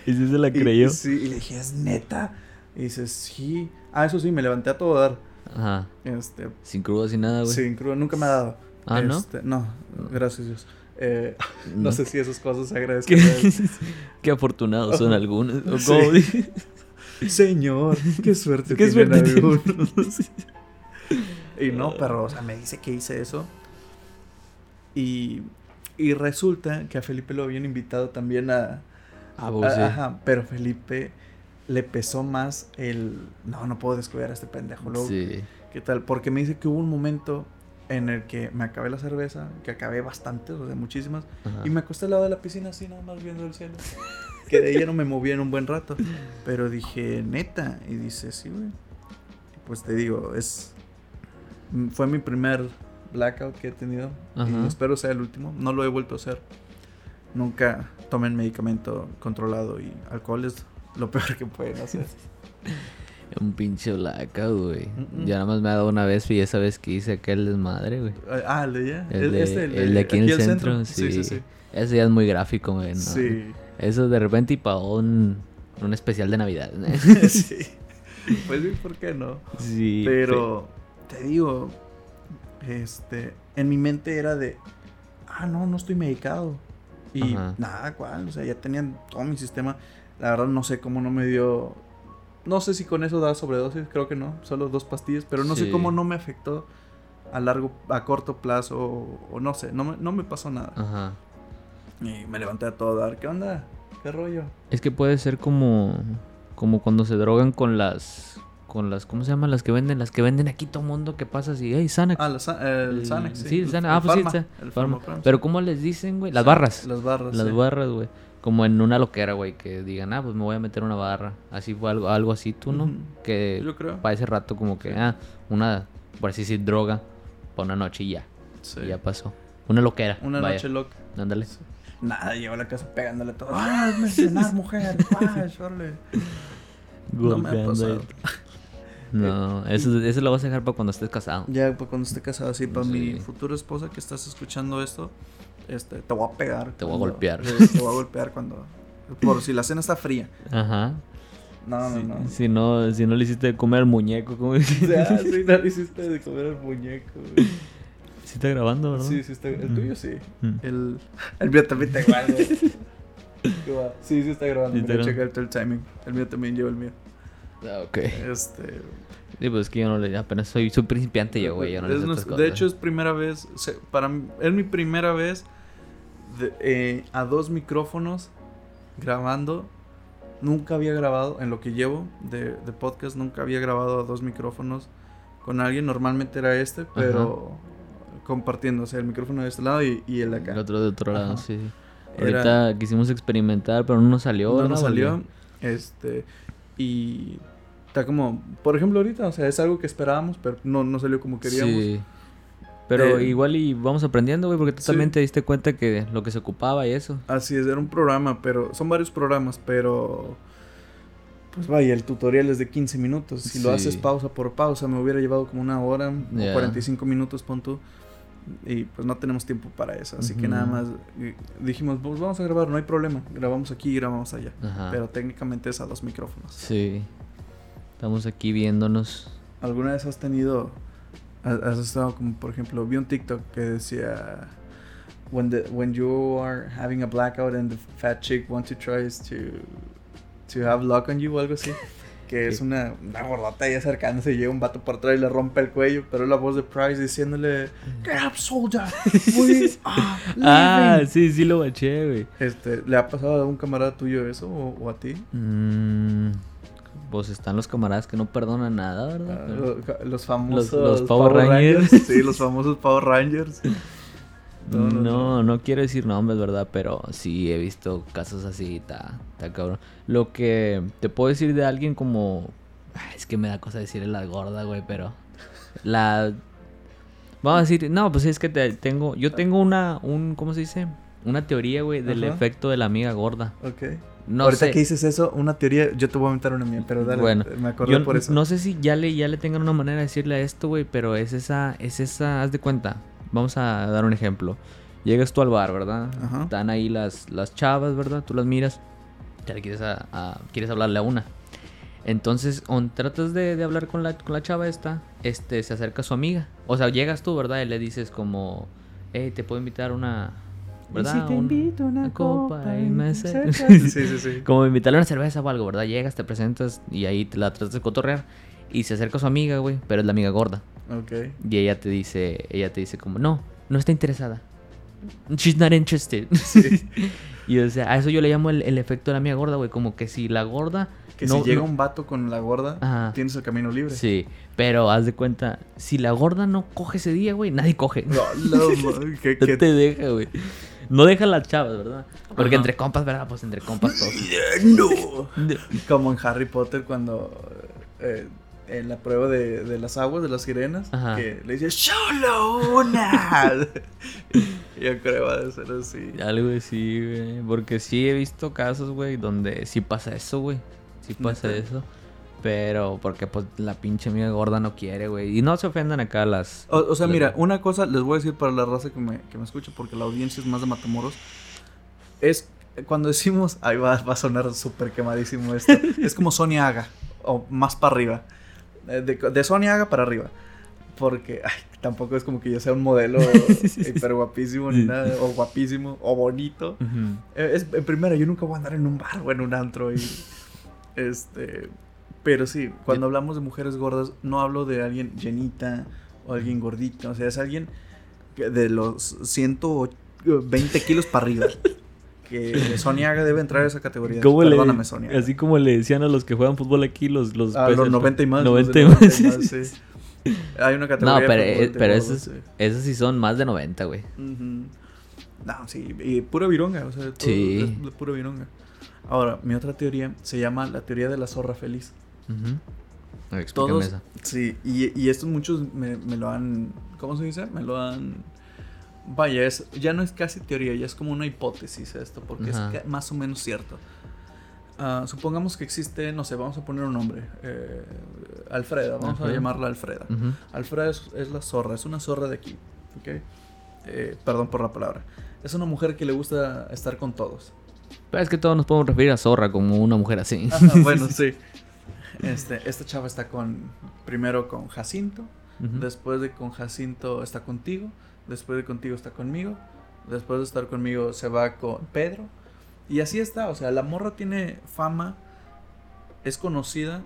¿Y si se la Y- creyó? Y, sí, y le dije, ¿es neta? Y dice, sí. Ah, eso sí, me levanté a todo dar. Ajá. Este, Sin crudo, sin nada, güey. sin crudo, nunca me ha dado. Ah, ¿no? Este, no, gracias Dios. Eh, no No. sé si esas cosas se agradezcan. Qué, (laughs) qué afortunados son algunos. ¿o Sí. (laughs) Señor, qué suerte Qué suerte algunos. (laughs) y no, pero, o sea, me dice que hice eso. Y, y resulta que a Felipe lo habían invitado también a... Ah, a- sí. Ajá, pero Felipe le pesó más el... No, no puedo descuidar a este pendejo. Luego, Sí. ¿Qué tal? Porque me dice que hubo un momento en el que me acabé la cerveza, que acabé bastante, o sea, muchísimas, Ajá. y me acosté al lado de la piscina así, nada más viendo el cielo. Que de ya no me movía en un buen rato. Pero dije, neta. Y dice, sí, güey. Pues te digo, es. Fue mi primer blackout que he tenido. Ajá. Y espero sea el último. No lo he vuelto a hacer. Nunca tomen medicamento controlado y alcohol es lo peor que pueden hacer. (laughs) Un pinche blackout, güey. Ya nada más me ha dado una vez y esa vez que hice aquel desmadre, güey. Ah, el de allá. El de, este, el de aquí en el centro, Sí, sí, sí. Ese ya es muy gráfico, güey. ¿no? Sí. Eso de repente y para un, un especial de Navidad. ¿no? (laughs) sí. Pues sí, ¿por qué no? sí. Pero te digo, este, en mi mente era de, ah, no, no estoy medicado. Y Ajá. nada, cuál, o sea, ya tenían todo mi sistema. La verdad no sé cómo no me dio, no sé si con eso da sobredosis, creo que no, solo dos pastillas, pero no sé cómo no me afectó a largo, a corto plazo, o, o no sé, no me, no me pasó nada. Ajá. Y me levanté a todo dar, ¿qué onda? ¿Qué rollo? Es que puede ser como como cuando se drogan con las con las ¿cómo se llaman? Las que venden, las que venden aquí todo mundo que pasa así, "Hey, Xanax." Ah, la el Xanax, sí. Sí, el Xanax. Ah, pues sí, el. Pharmapram, Pero. ¿cómo les dicen, güey? Las barras. Las barras. Las sí. barras, güey. Como en una loquera, güey, que digan, ah, pues me voy a meter una barra. Así fue algo, algo así, tú, ¿no? Que Yo creo. para ese rato como que, Sí. ah, una, por así decir, droga para una noche y ya. Sí. Y ya pasó. Una loquera. Una vaya. noche loca. Ándale. Nada, llevo a la casa pegándole todo. ¡Ah, me cenar, mujer! ¡Ah, órale! No me ha pasado. No, eso, eso lo vas a dejar para cuando estés casado. Ya, pues cuando esté casado, así, para mi Sí. futura esposa que estás escuchando esto, este, te voy a pegar. Te voy a cuando- golpear. Sí, (laughs) Te voy a golpear cuando. Por si la cena está fría. Ajá. No, no, si, no. si no. Si no le hiciste de comer al muñeco, ¿cómo (laughs) O sea, sí, no le hiciste de comer al muñeco. güey. Sí está grabando, ¿verdad? Sí, sí, está. El Mm. tuyo sí. Mm. El, el mío también está igual, güey. (laughs) ¿Qué va? Sí, sí está grabando. Sí está Mira, grabando. checa el, timing. El mío también lleva el mío. Ah, ok. Este, Sí, pues es que yo no le. Apenas soy, soy principiante yo, güey. Yo no le es sé nues- estas cosas. de hecho, es primera vez. para mí- es mi primera vez de- eh, a dos micrófonos grabando. Nunca había grabado, en lo que llevo de, de podcast, nunca había grabado a dos micrófonos con alguien. Normalmente era este, pero compartiendo. O sea, el micrófono de este lado y, y el de acá. El otro de otro lado, Ajá. sí. Era- Ahorita quisimos experimentar, pero no nos salió. no salió. Este. Y. Está como. Por ejemplo, ahorita, o sea, es algo que esperábamos, pero no, no salió como queríamos. Sí. Pero Eh, igual y vamos aprendiendo, güey, porque tú sí. también te diste cuenta que lo que se ocupaba y eso. Así es, era un programa, pero son varios programas, pero pues vaya, el tutorial es de 15 minutos. Si lo Sí. haces pausa por pausa, me hubiera llevado como una hora Ya. o 45 minutos, pon tú. Y pues no tenemos tiempo para eso, así que Ujú. nada más eh, dijimos, pues vamos a grabar, no hay problema, grabamos aquí y grabamos allá. Ajá. Pero técnicamente es a dos micrófonos. Sí. Estamos aquí viéndonos. ¿Alguna vez has tenido, has, estado como, por ejemplo, vi un TikTok que decía, when, the, when you are having a blackout and the fat chick wants to tries to, to have luck on you o algo así? Que es una, una gordota ahí acercándose y llega un vato por atrás y le rompe el cuello, pero es la voz de Price diciéndole, Get up, soldier, (laughs) we are Ah, leaving". sí, sí lo baché, güey. Este, ¿Le ha pasado a un camarada tuyo eso o, o a ti? Mm, pues están los camaradas que no perdonan nada, ¿verdad? Ah, Pero- los famosos los Power Rangers. (laughs) Sí, los famosos Power Rangers. (laughs) No, No, no, no, quiero decir nombres, ¿verdad? Pero sí he visto casos así, está, cabrón. Lo que te puedo decir de alguien como... Ay, Es que me da cosa decirle la gorda, güey, pero... La... Vamos a decir... No, pues es que te- tengo... Yo tengo una... Un, ¿Cómo se dice? Una teoría, güey, del Ajá. efecto de la amiga gorda. Ok. No Ahorita sé. que dices eso, una teoría, yo te voy a inventar una mía, pero dale, Bueno, me acordé Yo por eso. no sé si ya le, ya le tengan una manera de decirle a esto, güey, pero es esa, es esa, haz de cuenta. Vamos a dar un ejemplo. Llegas tú al bar, ¿verdad? Ajá. Están ahí las, las chavas, ¿verdad? Tú las miras. Ya le quieres, a, a- quieres hablarle a una. Entonces, o tratas de, de hablar con la, con la chava esta, este, se acerca su amiga. O sea, llegas tú, ¿verdad? Y le dices como, hey, te puedo invitar una... ¿Verdad? Y si te Un- invito a una, una copa copa y me. (laughs) Sí, sí, sí. Como invitarle a una cerveza o algo, ¿verdad? Llegas, te presentas y ahí te la tratas de cotorrear. Y se acerca su amiga, güey, pero es la amiga gorda. Ok. Y ella te dice, ella te dice como, no, no está interesada. She's not interested. (laughs) y o sea, a eso yo le llamo el, el efecto de la amiga gorda, güey. Como que si la gorda... Que no- si llega no- un vato con la gorda, Ajá. tienes el camino libre. Sí, pero haz de cuenta, si la gorda no coge ese día, güey, nadie coge. No, no, (laughs) que, No que- te deja, güey. No deja las chavas, ¿verdad? Porque Ajá. entre compas, ¿verdad? Pues entre compas todos. No. Como en Harry Potter cuando eh, en la prueba de, de las aguas, de las sirenas, Ajá. que le dice solo una. (laughs) Yo creo que va a ser así. Algo así, güey. Porque sí he visto casos, güey, donde sí pasa eso, güey. Sí pasa eso. Pero porque pues la pinche amiga gorda no quiere, güey. Y no se ofendan acá las... O, o sea, las- mira, una cosa les voy a decir para la raza que me, que me escucha, porque la audiencia es más de Matamoros. Es cuando decimos, ahí va, va a sonar súper quemadísimo esto. (laughs) es como Sonia Haga, o más para arriba. Eh, De, de Sonia Haga para arriba. Porque ay, tampoco es como que yo sea un modelo (laughs) hiper guapísimo ni nada, o guapísimo, o bonito. Ujú. Eh, Es, en primera, yo nunca voy a andar en un bar o en un antro y. Este. Pero sí, cuando hablamos de mujeres gordas, no hablo de alguien llenita o alguien gordita. O sea, es alguien de los 120 kilos para arriba. (laughs) Que Sonia Haga debe entrar a esa categoría. ¿Cómo le- Perdóname. Haga. Así como le decían a los que juegan fútbol aquí, los... los A peces, los 90 y más. los 90 de y 90 más. y más, sí. Hay una No, categoría. pero, de fútbol eh, de pero gordos, esos, sí. esos sí son más de 90, güey. No, sí, y pura vironga, o sea, todo Sí. es pura vironga. Ahora, mi otra teoría se llama la teoría de la zorra feliz. Ver, explícame Todos, esa. sí, y, y estos muchos me, me lo han, ¿cómo se dice? Me lo han, vaya, es, ya no es casi teoría, ya es como una hipótesis esto, porque Ajá. es ca- más o menos cierto. Ah, supongamos que existe, no sé, vamos a poner un nombre, eh, Alfreda, vamos a llamarla Alfreda. Ujú. Alfreda es, es la zorra, es una zorra de aquí, ¿ok? Eh, perdón por la palabra. Es una mujer que le gusta estar con todos. Pero es que todos nos podemos referir a Zorra como una mujer así. Ajá, (laughs) bueno, sí. Este, esta chava está con, primero con Jacinto, después de con Jacinto está contigo, después de contigo está conmigo, después de estar conmigo se va con Pedro, y así está, o sea, la morra tiene fama, es conocida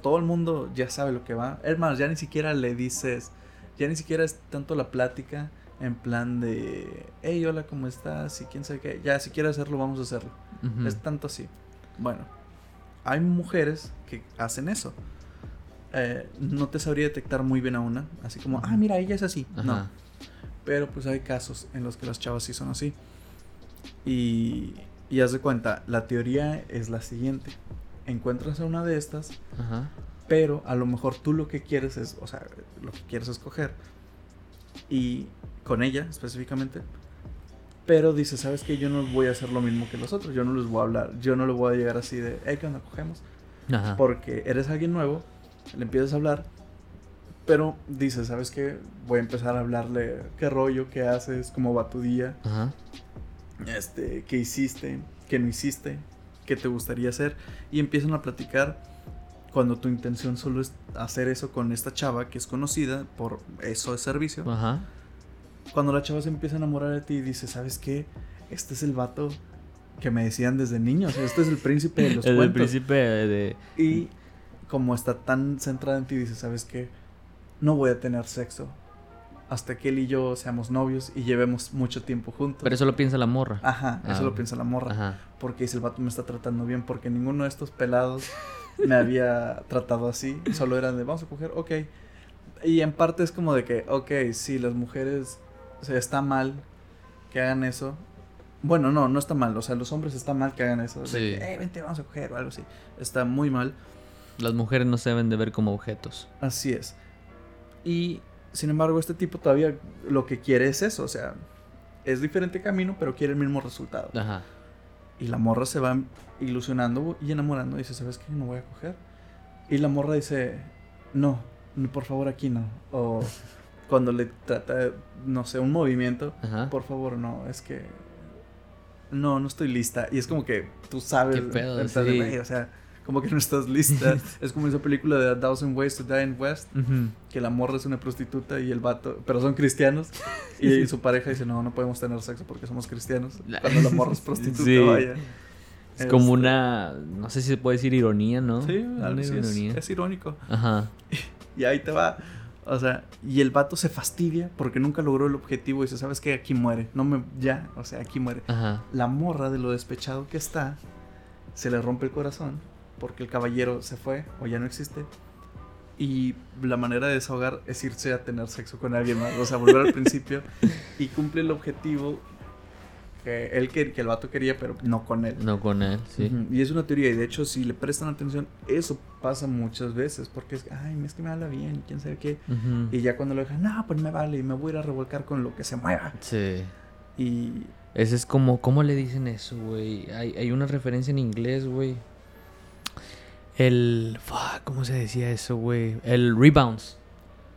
todo el mundo ya sabe lo que va. Más, ya ni siquiera le dices, ya ni siquiera es tanto la plática en plan de, hey, hola, ¿cómo estás? Y quién sabe qué. Ya, si quieres hacerlo, vamos a hacerlo. Es tanto así. Bueno, hay mujeres que hacen eso. Eh, no te sabría detectar muy bien a una, así como, ah, mira, ella es así. No. Pero pues hay casos en los que las chavas sí son así. Y, y haz de cuenta, la teoría es la siguiente. Encuentras a una de estas, Ajá. pero a lo mejor tú lo que quieres es, o sea, lo que quieres es coger. Y con ella específicamente. Pero dice, ¿sabes qué? Yo no voy a hacer lo mismo que los otros. Yo no les voy a hablar. Yo no le voy a llegar así de, hey, ¿qué onda? Cogemos. Ajá. Porque eres alguien nuevo, le empiezas a hablar, pero dices, ¿sabes qué? Voy a empezar a hablarle qué rollo, qué haces, cómo va tu día, Ajá. este, qué hiciste, qué no hiciste, qué te gustaría hacer. Y empiezan a platicar cuando tu intención solo es hacer eso con esta chava que es conocida por eso de servicio. Ajá. Cuando la chava se empieza a enamorar de ti y dice, ¿sabes qué? Este es el vato que me decían desde niños, este es el príncipe de los (laughs) El, cuentos. príncipe de... Y como está tan centrada en ti, dice, ¿sabes qué? No voy a tener sexo hasta que él y yo seamos novios y llevemos mucho tiempo juntos. Pero eso lo piensa la morra. Ajá, eso Ah. lo piensa la morra. Ajá. Porque dice, el vato me está tratando bien, porque ninguno de estos pelados me (laughs) había tratado así. Solo eran de, vamos a coger, ok. Y en parte es como de que, ok, sí, las mujeres, o sea, está mal que hagan eso. Bueno, no, no está mal. O sea, los hombres está mal que hagan eso. De Sí. que, eh, vente, vamos a coger o algo así. Está muy mal. Las mujeres no se deben de ver como objetos. Así es. Y sin embargo, este tipo todavía lo que quiere es eso. O sea, es diferente camino, pero quiere el mismo resultado. Ajá. Y la morra se va ilusionando y enamorando. Y dice, ¿sabes qué? No voy a coger. Y la morra dice, no, no, por favor aquí no. O cuando le trata, no sé, un movimiento, Ajá. por favor no, es que... No, no estoy lista. Y es como que tú sabes. Qué pedo, sí. "Güey, o sea, como que no estás lista. (laughs) es como esa película de A Thousand Ways to Die in West que la morra es una prostituta y el vato, pero son cristianos. Y (laughs) su pareja dice, no, no podemos tener sexo porque somos cristianos. Cuando la morra es (laughs) prostituta, Sí. vaya. Es como Este, una... No sé si se puede decir ironía, ¿no? Sí, algo así es, es irónico. Ajá. Y ahí te va. O sea, y el vato se fastidia porque nunca logró el objetivo y dice, ¿sabes qué? Aquí muere. No me... Ya, o sea, aquí muere. Ajá. La morra de lo despechado que está, se le rompe el corazón porque el caballero se fue o ya no existe. Y la manera de desahogar es irse a tener sexo con alguien más. O sea, volver al (laughs) principio y cumple el objetivo que él que, que el vato quería, pero no con él. No con él, sí. Y es una teoría, y de hecho, si le prestan atención, eso pasa muchas veces, porque es, ay, es que me habla bien, quién sabe qué. Y ya cuando lo dejan, no, pues me vale, y me voy a ir a revolcar con lo que se mueva. Sí. Y Ese es como, ¿cómo le dicen eso, güey? Hay, hay una referencia en inglés, güey. El, fuck, ¿cómo se decía eso, güey? El rebounds,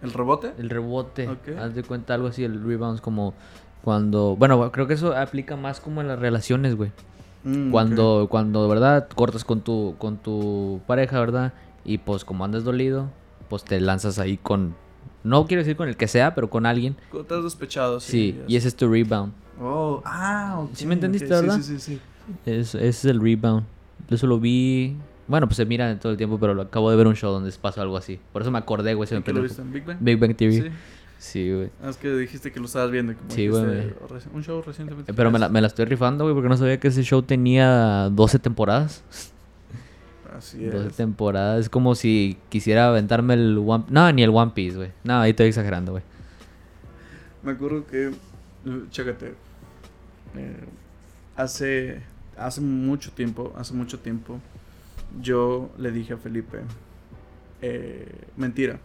el rebote, el rebote. Ok. Haz de cuenta algo así, el rebounds como cuando, bueno, creo que eso aplica más como en las relaciones, güey. Mm. Cuando, cuando, ¿verdad? Cortas con tu, con tu pareja, ¿verdad? Y pues como andas dolido, pues te lanzas ahí con, no quiero decir con el que sea, pero con alguien. Estás despechado, sí. Y ese es tu rebound. Oh, ah, ok. ¿Sí me entendiste, verdad? Sí, sí, sí. sí. Es, ese es el rebound. Eso lo vi. Bueno, pues se mira todo el tiempo, pero lo acabo de ver un show donde pasó algo así. Por eso me acordé, güey. Se me ¿En qué lo viste en Big Bang? Big Bang Theory. Sí. Sí, güey. Ah, es que dijiste que lo estabas viendo. Como Sí, güey. Un show recientemente. Pero me la, me la estoy rifando, güey, porque no sabía que ese show tenía 12 temporadas. Así 12 es. temporadas. Es como si quisiera aventarme el One... No, ni el One Piece, güey. No, ahí estoy exagerando, güey. Me acuerdo que, eh, chécate, eh, hace, hace mucho tiempo, hace mucho tiempo, yo le dije a Felipe, eh, mentira.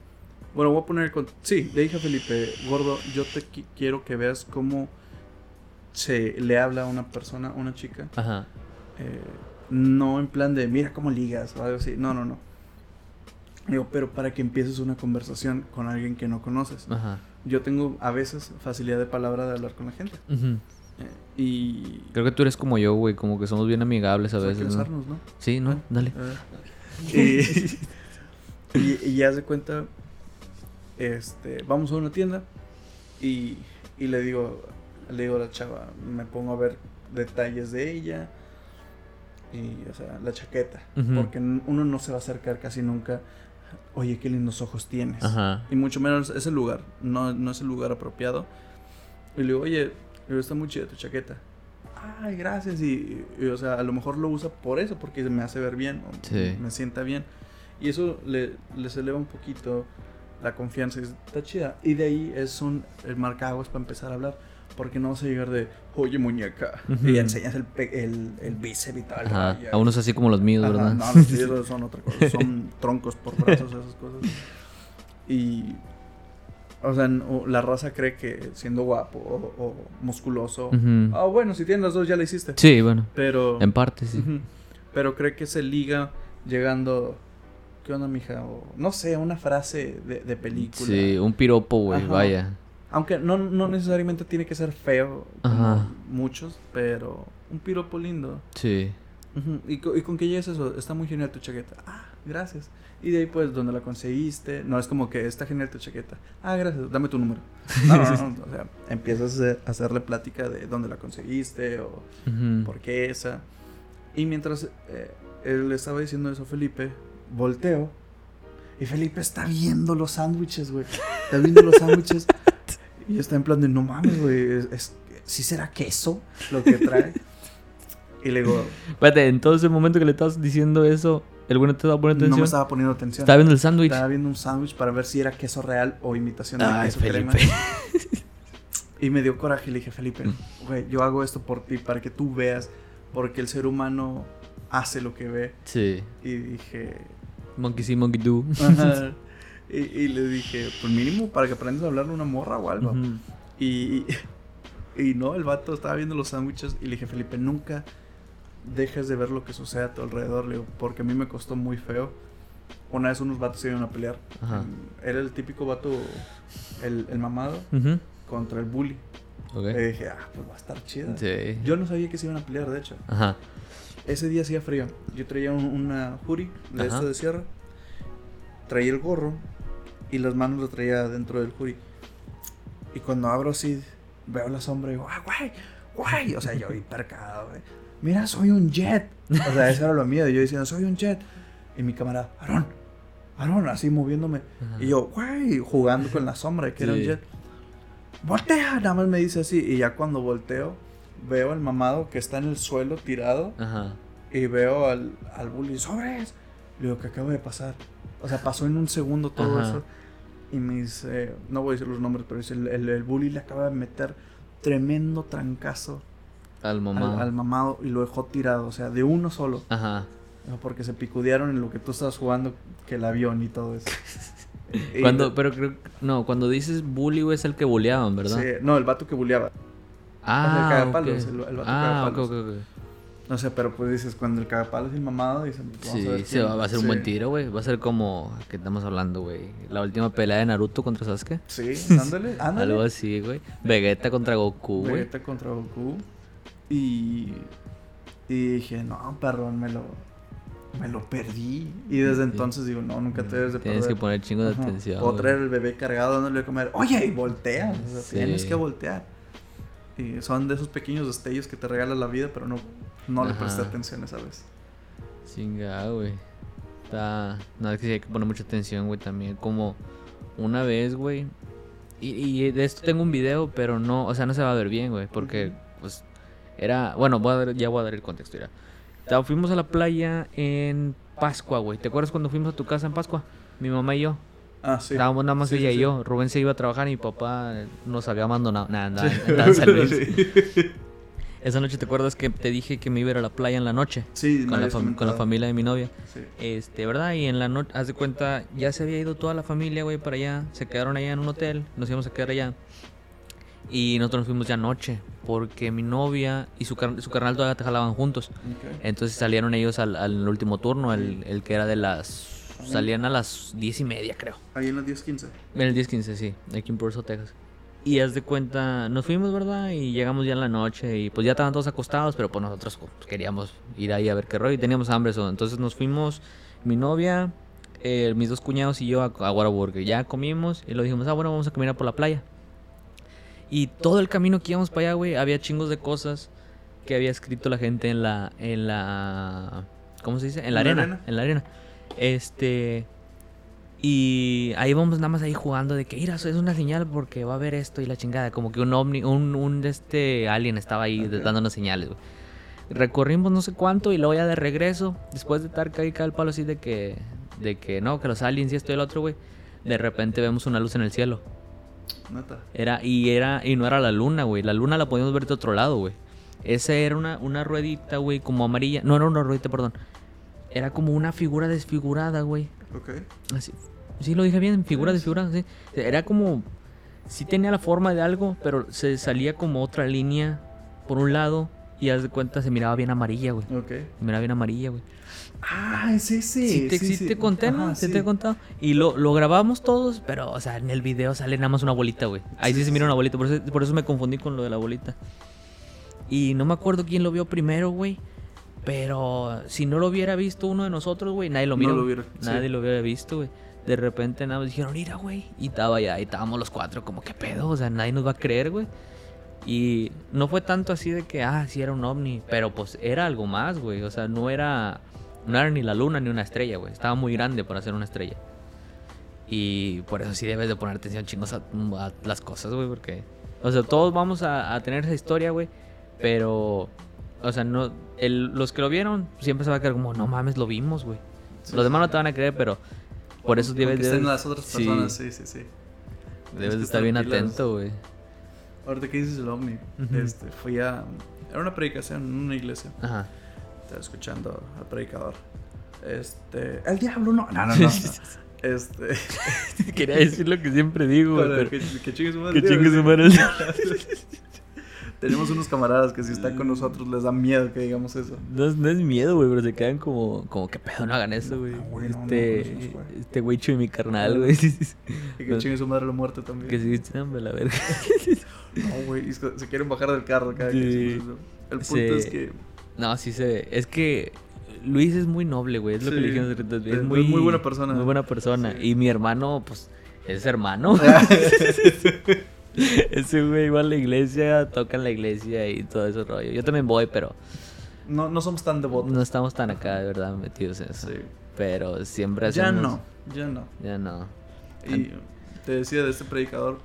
Bueno, voy a poner, con, sí, le dije a Felipe, gordo, yo te qui- quiero que veas cómo se le habla a una persona, a una chica, Ajá. eh, no en plan de, mira cómo ligas o algo así, no, no, no. Digo, pero para que empieces una conversación con alguien que no conoces. Ajá. Yo tengo a veces facilidad de palabra de hablar con la gente. Eh, y. Creo que tú eres como yo, güey. Como que somos bien amigables a pues veces, ¿no? ¿no? Sí, ¿no? Ah, Dale. eh, (laughs) y, y, y ya se cuenta. Este. Vamos a una tienda. Y, y le digo. Le digo a la chava. Me pongo a ver detalles de ella. y, o sea, la chaqueta. Porque uno no se va a acercar casi nunca. Oye, qué lindos ojos tienes. Ajá. Y mucho menos ese lugar. No, no es el lugar apropiado. Y le digo, oye, está muy chida tu chaqueta. Ay, gracias. Y, y, o sea, a lo mejor lo usa por eso, porque me hace ver bien. o Sí. Me sienta bien. Y eso le, les eleva un poquito la confianza. Está chida. Y de ahí es un el marcaguas para empezar a hablar. Porque no vas a llegar de, oye, muñeca. Ujú. Y enseñas el, el, el bíceps y tal. Ajá. A unos así como los míos, Ajá, ¿verdad? No, los (laughs) tuyos son otra cosa. Son troncos por brazos, esas cosas. Y. O sea, no- la raza cree que siendo guapo o, o musculoso. Ah, bueno, si tienes las dos ya la hiciste. Sí, bueno. Pero. En parte, sí. Pero cree que se liga llegando. ¿Qué onda, mija? O, no sé, una frase de, de película. Sí, un piropo, güey, vaya. Aunque no, no necesariamente tiene que ser feo, Ajá. muchos, pero un piropo lindo. Sí. ¿Y, co- y con llegues eso? Está muy genial tu chaqueta. Ah, gracias. Y de ahí, pues, ¿dónde la conseguiste? No es como que está genial tu chaqueta. Ah, gracias, dame tu número. (laughs) No, no, no, O sea, empiezas a hacer- a hacerle plática de dónde la conseguiste o Ujú. por qué esa. Y mientras eh, él le estaba diciendo eso a Felipe, volteo. Y Felipe está viendo los sándwiches, güey. Está viendo los sándwiches. Y está en plan de, no mames, güey. Es, es- ¿Sí será queso lo que trae? Y le digo, Espérate, en todo ese momento que le estabas diciendo eso, el güey no te estaba poniendo no atención. me estaba poniendo atención. Estaba viendo el sándwich. Estaba viendo un sándwich para ver si era queso real o imitación de Ay, queso Felipe. crema. (laughs) Y me dio coraje y le dije, Felipe, güey, yo hago esto por ti, para que tú veas, porque el ser humano hace lo que ve. Sí. Y dije, Monkey see, monkey do. ajá. (laughs) Y, y le dije, pues mínimo para que aprendas a hablarle a una morra o algo. Y, y no, el vato estaba viendo los sándwiches y le dije, Felipe, nunca dejes de ver lo que sucede a tu alrededor, le digo, porque a mí me costó muy feo. Una vez unos vatos se iban a pelear. Ajá. Mm, Era el típico vato, el, el mamado, contra el bully. Ok. Le dije, ah, pues va a estar chida. Sí. Yo no sabía que se iban a pelear, de hecho. Ajá. Ese día hacía frío. Yo traía un- una hoodie de Ajá. esta de sierra. Traía el gorro y las manos lo traía dentro del hoodie. Y cuando abro así, veo la sombra y digo, ¡ah, güey! ¡Güey! O sea, yo hipercado, güey. Mira, soy un jet. O sea, eso era lo mío. Yo diciendo, soy un jet. Y mi camarada, Aarón, Aarón, así moviéndome. Ajá. Y yo, güey, jugando con la sombra, que era un Sí. jet. Voltea, nada más me dice así. Y ya cuando volteo, veo al mamado que está en el suelo tirado. Ajá. Y veo al, al bully, sobres. Le digo, ¿qué acaba de pasar? O sea, pasó en un segundo todo Ajá. eso. Y me dice, no voy a decir los nombres, pero dice, el, el- el bully le acaba de meter tremendo trancazo Al al, mamá. al mamado y lo dejó tirado. O sea, de uno solo. Ajá. Porque se picudearon en lo que tú estabas jugando, que el avión y todo eso. (laughs) Cuando, pero creo no, cuando dices bully, güey, es el que bulleaban, ¿verdad? Sí, no, el vato que bulleaba. Ah, el cagapalos, ok. el- el vato ah, cagapalos. No sé, pero pues dices, cuando el cagapalos y el mamado, dicen, pues vamos a Sí, ver se quién- va, a ser un sí. buen tiro, güey. Va a ser como que estamos hablando, güey. La última pelea de Naruto contra Sasuke. Sí, (laughs) ándale, ándale. Algo así, güey. Vegeta contra Goku, güey. Vegeta contra Goku. Y, y dije, no, perrón, me lo, me lo perdí. Y desde entonces digo, no, nunca te debes de Tienes perder. que poner chingo de Ajá. atención. O traer el bebé cargado dándole de comer. Oye, y voltea. O sea, Sí. Tienes que voltear. Y son de esos pequeños destellos que te regala la vida, pero no, no le presté atención esa vez. Chinga, güey. Está. No, es que sí hay que poner mucha atención, güey, también. Como una vez, güey. Y, y de esto tengo un video, pero no, o sea, no se va a ver bien, güey. Porque, pues, era. Bueno, voy a dar- ya voy a dar el contexto. Ta- Fuimos a la playa en Pascua, güey. ¿Te acuerdas cuando fuimos a tu casa en Pascua? Mi mamá y yo. Ah, sí. Estábamos nada más Sí, ella sí, y yo. Rubén se iba a trabajar y mi papá nos había abandonado. Nada, San Luis. (laughs) Sí. Esa noche, ¿te acuerdas que te dije que me iba a ir a la playa en la noche? Sí, Con la, con la familia de mi novia. Sí. Este, ¿verdad? Y en la noche, haz de cuenta, ya se había ido toda la familia, güey, para allá. Se quedaron allá en un hotel. Nos íbamos a quedar allá. Y nosotros nos fuimos ya anoche. Porque mi novia y su, car- su carnal todavía te jalaban juntos. Entonces salieron ellos al, al último turno, el, el que era de las. Salían a las diez y media, creo. Ahí en las 10.15. En el 10-15, sí, aquí en Purcell, Texas. Y haz de cuenta, nos fuimos, ¿verdad? Y llegamos ya en la noche y pues ya estaban todos acostados, pero pues nosotros pues, queríamos ir ahí a ver qué rollo y teníamos hambre. eso. Entonces nos fuimos, mi novia, eh, mis dos cuñados y yo a, a Whataburger. Ya comimos y lo dijimos, ah, bueno, vamos a caminar por la playa. Y todo el camino que íbamos para allá, güey, había chingos de cosas que había escrito la gente en la, en la, ¿cómo se dice? En la, ¿En la arena, arena? en la arena. Este, y ahí vamos nada más ahí jugando de que, mira, es una señal porque va a haber esto y la chingada. Como que un ovni, un, un este alien estaba ahí Ok. dándonos señales, güey. Recorrimos no sé cuánto y luego ya de regreso, después de estar caí el palo así de que, de que no, que los aliens y esto y el otro, güey. De repente vemos una luz en el cielo. Era, y era, y no era la luna, güey. La luna la podíamos ver de otro lado, güey. Esa era una, una ruedita, güey, como amarilla. No, era una ruedita, perdón. Era como una figura desfigurada, güey. Ok. Así. Sí, lo dije bien, figura Sí, desfigurada, sí. Era como. Sí tenía la forma de algo, pero se salía como otra línea por un lado. Y haz de cuenta, se miraba bien amarilla, güey. Ok. Se miraba bien amarilla, güey. Ah, sí, sí. Sí, te, sí te conté, ¿no? Ajá, Sí sí. te he contado. Y lo, lo grabamos todos, pero, o sea, en el video sale nada más una bolita, güey. Ahí sí, Sí, se sí, mira sí. una bolita, por eso, por eso me confundí con lo de la bolita. Y no me acuerdo quién lo vio primero, güey. Pero si no lo hubiera visto uno de nosotros, güey, nadie lo No miró. lo hubiera- nadie sí. lo hubiera visto, güey. De repente nada más dijeron, mira, güey. Y estaba ya, y estábamos los cuatro, como, ¿qué pedo? O sea, nadie nos va a creer, güey. Y no fue tanto así de que, ah, sí era un ovni. Pero pues era algo más, güey. O sea, no era, no era ni la luna ni una estrella, güey. Estaba muy grande para ser una estrella. Y por eso sí debes de poner atención chingos a, a las cosas, güey. Porque, o sea, todos vamos a, a tener esa historia, güey. Pero, o sea, no, el- los que lo vieron siempre se va a quedar como, no mames, lo vimos, güey. Sí, los demás sí. no te van a creer, pero por eso debes, estén las otras personas, sí, sí, sí. debes que de estar bien atento, güey. Ahorita que dices el ovni, este, fui a... Era una predicación en una iglesia. Ajá. Estaba escuchando al predicador. Este... El diablo, no. No, no, (laughs) no. Este... (laughs) Quería decir lo que siempre digo, güey. Para pero- que, que chingue su madre. Que chingue su madre (laughs) Tenemos unos camaradas que si están con nosotros les da miedo que digamos eso. No, es- no es miedo, güey, pero se quedan como, como que pedo, no hagan eso, güey. No, güey, no, este, este güey Chuy, mi carnal, güey. (laughs) Y que chingue su madre la muerte también. que sí, hombre, la verga. (laughs) No, güey, se quieren bajar del carro cada Sí. eso. El punto es que No, sí se ve. Es que Luis es muy noble, güey. Es lo que le dijimos. Es Es muy, muy buena persona. Muy buena persona. Sí. Y mi hermano, pues, es hermano. (laughs) (laughs) Ese güey va a la iglesia, toca en la iglesia y todo ese rollo. Yo también voy, pero no, no somos tan devotos. no estamos tan acá, de verdad, metidos en eso. Sí. Pero siempre Ya hacemos... no, ya no. Ya no. Y te decía de este predicador,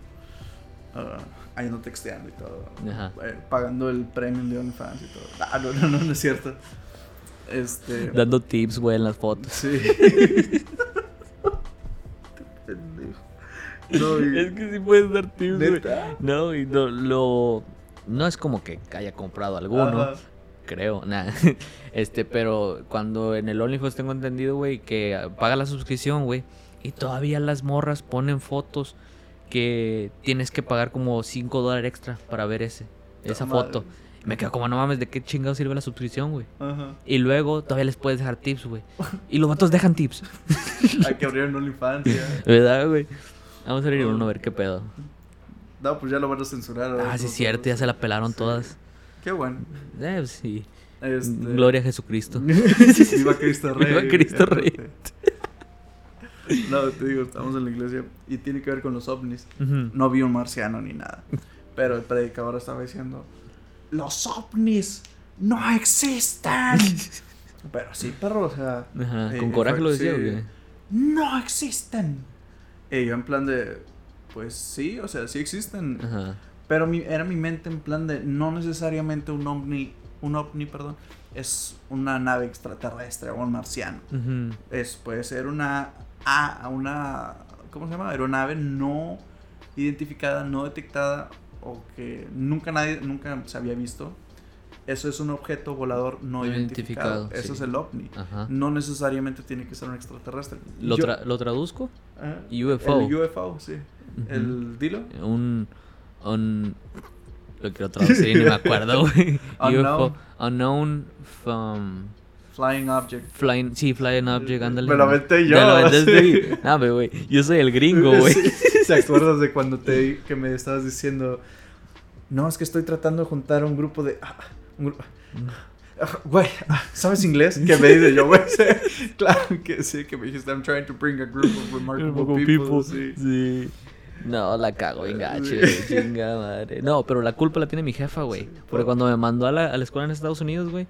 ah, ahí no texteando y todo, Ajá. eh, pagando el premium de OnlyFans y todo. Ah, no, no, no, no es cierto. Este. Dando tips, güey, en las fotos. Sí. (laughs) Pendejo. No, (laughs) y- Es que sí puedes dar tips, güey. No, y no, lo... No es como que haya comprado alguno. Ajá. Creo, (laughs) nada. Este, pero cuando en el OnlyFans tengo entendido, güey, que paga la suscripción, güey. Y todavía las morras ponen fotos que tienes que pagar como 5 dólares extra para ver ese, esa Madre. foto. Me quedo como, no mames, ¿de qué chingado sirve la suscripción, güey? Ajá. Y luego todavía les puedes dejar tips, güey. Y los vatos dejan tips. (laughs) Hay que abrir un OnlyFans ya. ¿Verdad, güey? Vamos a abrir uno a ver qué pedo. No, pues ya lo van a censurar. Ah, sí, cierto, ya se la pelaron Sí. todas. Qué bueno. Eh, pues sí. Este... Gloria a Jesucristo. (laughs) Viva Cristo (laughs) Rey. Viva Cristo Rey. No, te digo, estamos en la iglesia y tiene que ver con los ovnis. No vi un marciano ni nada. Pero el predicador estaba diciendo: ¡Los ovnis no existen! (laughs) Pero sí, perro, o sea. Ajá, eh, ¿Con coraje fue- lo decía, sí? ¡No existen! Y yo en plan de. Pues sí, o sea, sí existen. Ajá. Pero mi, era mi mente en plan de no necesariamente un ovni, un ovni, perdón, es una nave extraterrestre o un marciano. Es, puede ser una, a, una, ¿cómo se llama? Aeronave no identificada, no detectada o que nunca nadie, nunca se había visto. Eso es un objeto volador no, No identificado. identificado, Eso sí. es el ovni. Ajá. No necesariamente tiene que ser un extraterrestre. ¿Lo, Yo- ¿Lo traduzco? Ajá. UFO. El UFO, sí. El dilo. Un. Un. Lo quiero traducir ni me acuerdo, (laughs) güey. Unknown. UFO. Unknown from. Flying object. Flying. Sí, flying object, ándale. Me lo aventé yo, Te lo sí. Pero, güey. Yo soy el gringo, (laughs) güey. (laughs) ¿Te acuerdas de cuando te que me estabas diciendo? No, es que estoy tratando de juntar un grupo de. ah, un grupo- (laughs) Güey, ¿sabes inglés? Que me dice yo, güey. sí, (laughs) claro que sí, que me dijiste, I'm trying to bring a group of remarkable people. people. Sí. Sí. No, la cago bien gacho, güey, chinga madre. No, pero la culpa la tiene mi jefa, güey. Porque cuando me mandó a la, a la escuela en Estados Unidos, güey,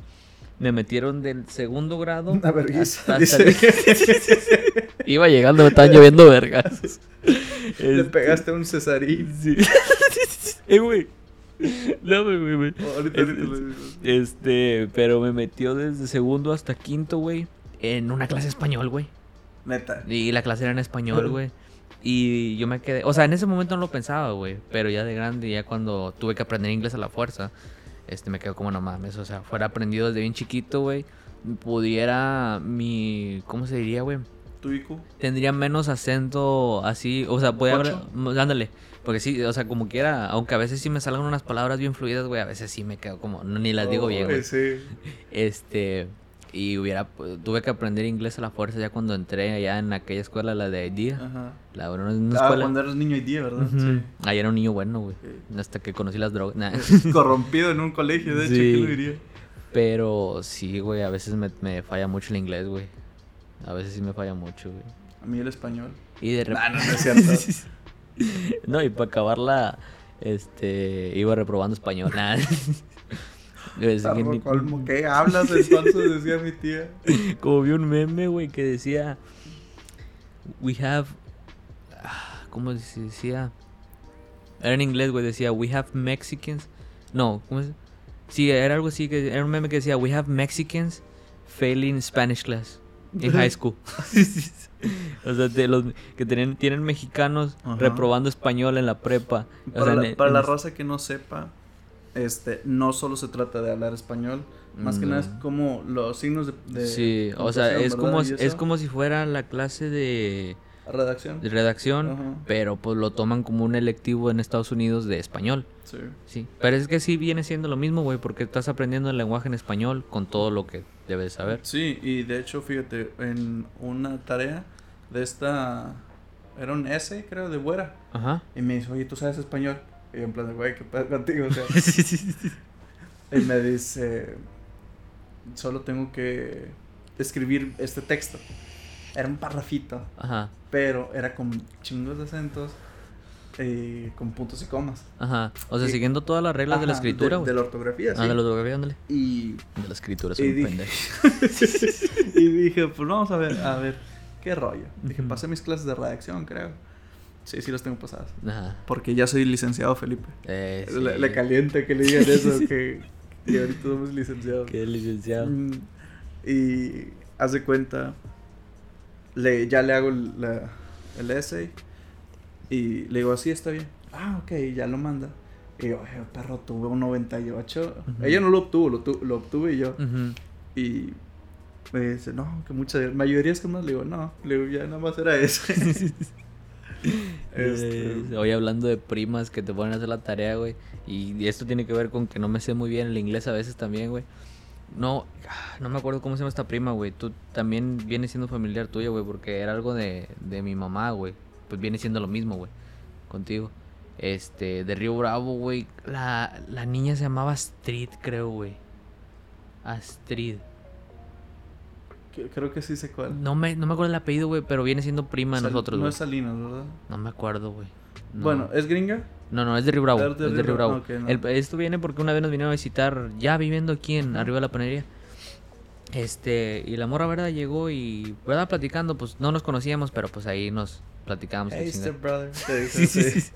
me metieron del segundo grado. Una vergüenza. hasta- hasta- (laughs) Iba llegando, me estaban lloviendo vergas. Le Este, pegaste un cesarín. Sí. eh, güey. (laughs) No, güey, güey, digo. Este, pero me metió desde segundo hasta quinto, güey, en una clase de español, güey. Neta. Y la clase era en español, güey. Y yo me quedé, o sea, en ese momento no lo pensaba, güey, pero ya de grande, ya cuando tuve que aprender inglés a la fuerza, este, me quedo como no mames, o sea, fuera aprendido desde bien chiquito, güey, pudiera mi, ¿cómo se diría, güey? ¿Tu IQ? Tendría menos acento así, o sea, podía hablar, ándale, porque sí, o sea, como quiera, aunque a veces sí me salgan unas palabras bien fluidas, güey, a veces sí me quedo como, no, ni las digo bien, güey. Sí. (laughs) Este, y hubiera, tuve que aprender inglés a la fuerza ya cuando entré allá en aquella escuela, la de día. Ajá. La bueno, una Ah, escuela. cuando eras niño y día, ¿verdad? Ujú. Ahí era un niño bueno, güey. Sí. Hasta que conocí las drogas. Nah. Corrompido en un colegio, de hecho, Sí. ¿quién lo diría? Pero sí, güey, a veces me, me falla mucho el inglés, güey. A veces sí me falla mucho, güey. A mí el español. Y de Nah, repente. no, no es cierto. (laughs) (laughs) no, y para acabarla, este, iba reprobando español. (laughs) Colmo, ¿Qué hablas entonces? Decía mi tía. (laughs) Como vi un meme, güey, que decía. We have. ¿Cómo se decía? Era en inglés, güey, decía We have Mexicans. No, ¿cómo es? Sí, era algo así, que era un meme que decía We have Mexicans failing Spanish class in high (laughs) school. (laughs) o sea, de los que tienen, tienen mexicanos Ajá. reprobando español en la prepa. O Para, sea, la, en- para en la es- raza que no sepa, este, no solo se trata de hablar español, más que No. nada es como los signos de, de Sí, o sea, es como, es como si fuera la clase de, redacción. de redacción, Ajá. pero pues lo toman como un electivo en Estados Unidos de español. Sí. Sí, pero es que sí viene siendo lo mismo, güey, porque estás aprendiendo el lenguaje en español con todo lo que debes saber. Sí, y de hecho, fíjate, en una tarea de esta era un essay, creo, de Buera, Ajá. y me dice, "Oye, ¿tú sabes español?" Y yo en plan de, "Güey, ¿qué pasa contigo?" O sea, (laughs) y me dice, "Solo tengo que escribir este texto." Era un parrafito. Ajá. pero era con chingos de acentos y con puntos y comas. Ajá. O sea, Y- siguiendo todas las reglas de la Ajá, escritura, de, de la ortografía, sí. Ah, de la ortografía, ándale. Y, De la escritura, Y soy un dije- pendejo. (laughs) y dije, pues vamos a ver, a ver, qué rollo. Dije, pasé mis clases de redacción, creo. Sí, sí las tengo pasadas. Ajá. Porque ya soy licenciado, Felipe. Eh, Le, sí. le calienta que le digan eso, (laughs) que, que ahorita somos licenciados. Qué licenciado. Mm, Y hace cuenta, le, ya le hago la- el essay y le digo, así está bien. Ah, ok, ya lo manda. Y yo, "Eh, perro, tuve un 98. Ujú. Ella no lo obtuvo, lo, tu- lo obtuve yo. Ujú. Y me dice, no, que muchas mayorías que más. Le digo, no, le digo, ya nada más era eso. (laughs) Este, Hoy hablando de primas que te ponen a hacer la tarea, güey. Y, y esto tiene que ver con que no me sé muy bien el inglés a veces también, güey. No, ah, no me acuerdo cómo se llama esta prima, güey. Tú también vienes siendo familiar tuya, güey, porque era algo de, de mi mamá, güey. Pues viene siendo lo mismo, güey, contigo. Este, de Río Bravo, güey. La, la niña se llamaba Astrid, creo, güey. Astrid. creo que sí sé cuál. No me, no me acuerdo el apellido, güey, pero viene siendo prima de nosotros, No es Salinas, ¿verdad? No me acuerdo, güey. No. Bueno, ¿es gringa? No, no, es de Río Bravo. Es de es de Río Río Bravo, no. El- esto viene porque una vez nos vinieron a visitar, ya viviendo aquí en arriba de la panería. Este, y la morra, ¿verdad? Llegó y, ¿verdad? Platicando, pues no nos conocíamos, pero pues ahí nos platicábamos. Hey, brother. (laughs) Sí, sí.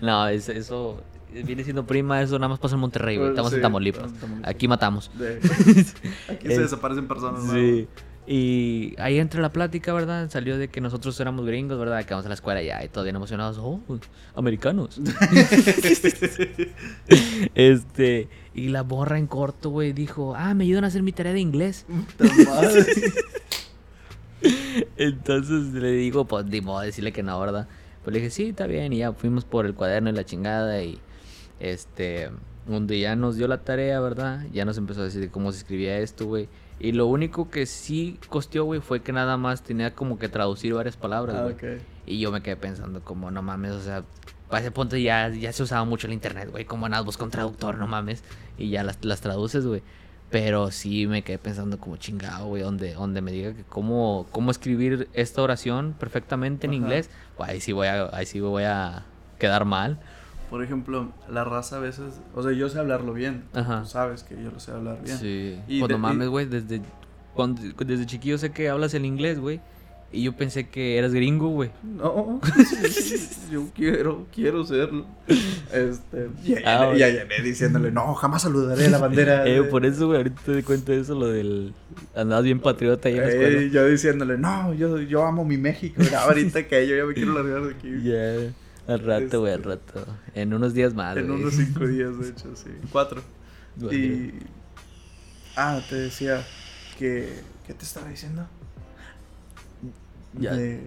No, es- eso viene siendo prima, eso nada más pasa en Monterrey, güey. Estamos Sí, en Tamaulipas. estamos en Tamaulipas. Aquí matamos. De- (laughs) Aquí se desaparecen personas. ¿no? Sí. Y ahí entre la plática, ¿verdad? Salió de que nosotros éramos gringos, ¿verdad? Que vamos a la escuela ya y bien emocionados. Oh, americanos. (laughs) este, y la borra en corto, güey, dijo, ah, me ayudan a hacer mi tarea de inglés. (laughs) Entonces le digo, pues, ni modo decirle que no, ¿verdad? Pues le dije, sí, está bien. Y ya fuimos por el cuaderno y la chingada. Y este, donde ya nos dio la tarea, ¿verdad? Ya nos empezó a decir cómo se escribía esto, güey. Y lo único que sí costeó, güey, fue que nada más tenía como que traducir varias palabras, Ah, güey. ok. Y yo me quedé pensando, como, no mames, o sea, para ese punto ya, ya se usaba mucho el internet, güey. Como nada, busca un traductor, no mames. Y ya las, las traduces, güey. Pero sí me quedé pensando como chingado, güey, donde, donde me diga que cómo, cómo escribir esta oración perfectamente en Ajá. inglés, pues ahí sí voy a, ahí sí voy a quedar mal. Por ejemplo, la raza a veces, o sea, yo sé hablarlo bien. Ajá. Tú sabes que yo lo sé hablar bien. Sí. Y pues de- mames, güey, desde, cuando- desde chiquillo sé que hablas el inglés, güey. Y yo pensé que eras gringo, güey. No, (laughs) yo quiero, quiero serlo. Este, y Ah, a- y a Yané diciéndole, no, jamás saludaré la bandera. (laughs) Eh, de-". por eso, güey, ahorita te di cuenta de eso, lo del... Andabas bien patriota ahí en la escuela. Eh, yo diciéndole, no, yo, yo amo mi México. Era ahorita que yo ya me quiero largar de aquí. (laughs) Ya, al rato, güey, al Este- rato. En unos días más, En unos cinco días, de hecho, sí. Cuatro. Y. Ah, te decía que. ¿Qué te estaba diciendo? Ya. De-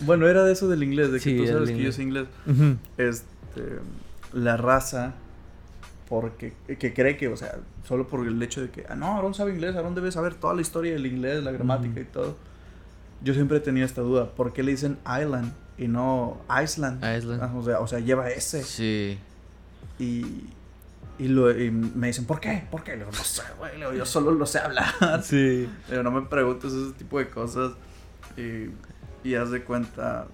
Bueno, era de eso del inglés, de que Sí, tú sabes que yo sé inglés. Ujú. Este. La raza. Porque. Que cree que, o sea, solo por el hecho de que. Ah, no, Aaron sabe inglés, Aaron debe saber toda la historia del inglés, la gramática Ujú. y todo. Yo siempre tenía esta duda. ¿Por qué le dicen island y no Iceland? Iceland. Ah, o, sea, o sea, lleva ese. Sí. Y, y, lo, y me dicen, ¿por qué? ¿Por qué? Le digo, no sé, güey. Le digo, yo solo lo sé hablar. Sí. Digo, no me preguntes ese tipo de cosas. Y, y haz de cuenta,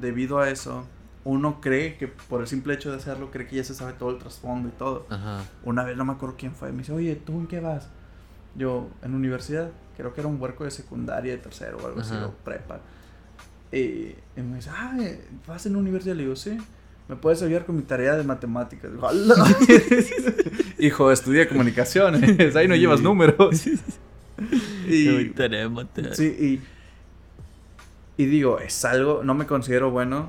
debido a eso, uno cree que por el simple hecho de hacerlo, cree que ya se sabe todo el trasfondo y todo. Ajá. Una vez no me acuerdo quién fue, me dice, oye, ¿tú en qué vas? Yo, en universidad, creo que era un huerco de secundaria, de tercero o algo así, Ajá. o prepa. Y, y me dice, ah, ¿vas en universidad? Le digo, sí. ¿Me puedes ayudar con mi tarea de matemáticas? (laughs) Hijo, estudia comunicaciones, ahí no llevas números. (laughs) y, Ahorita le maté. Sí, y, y digo, es algo, no me considero bueno.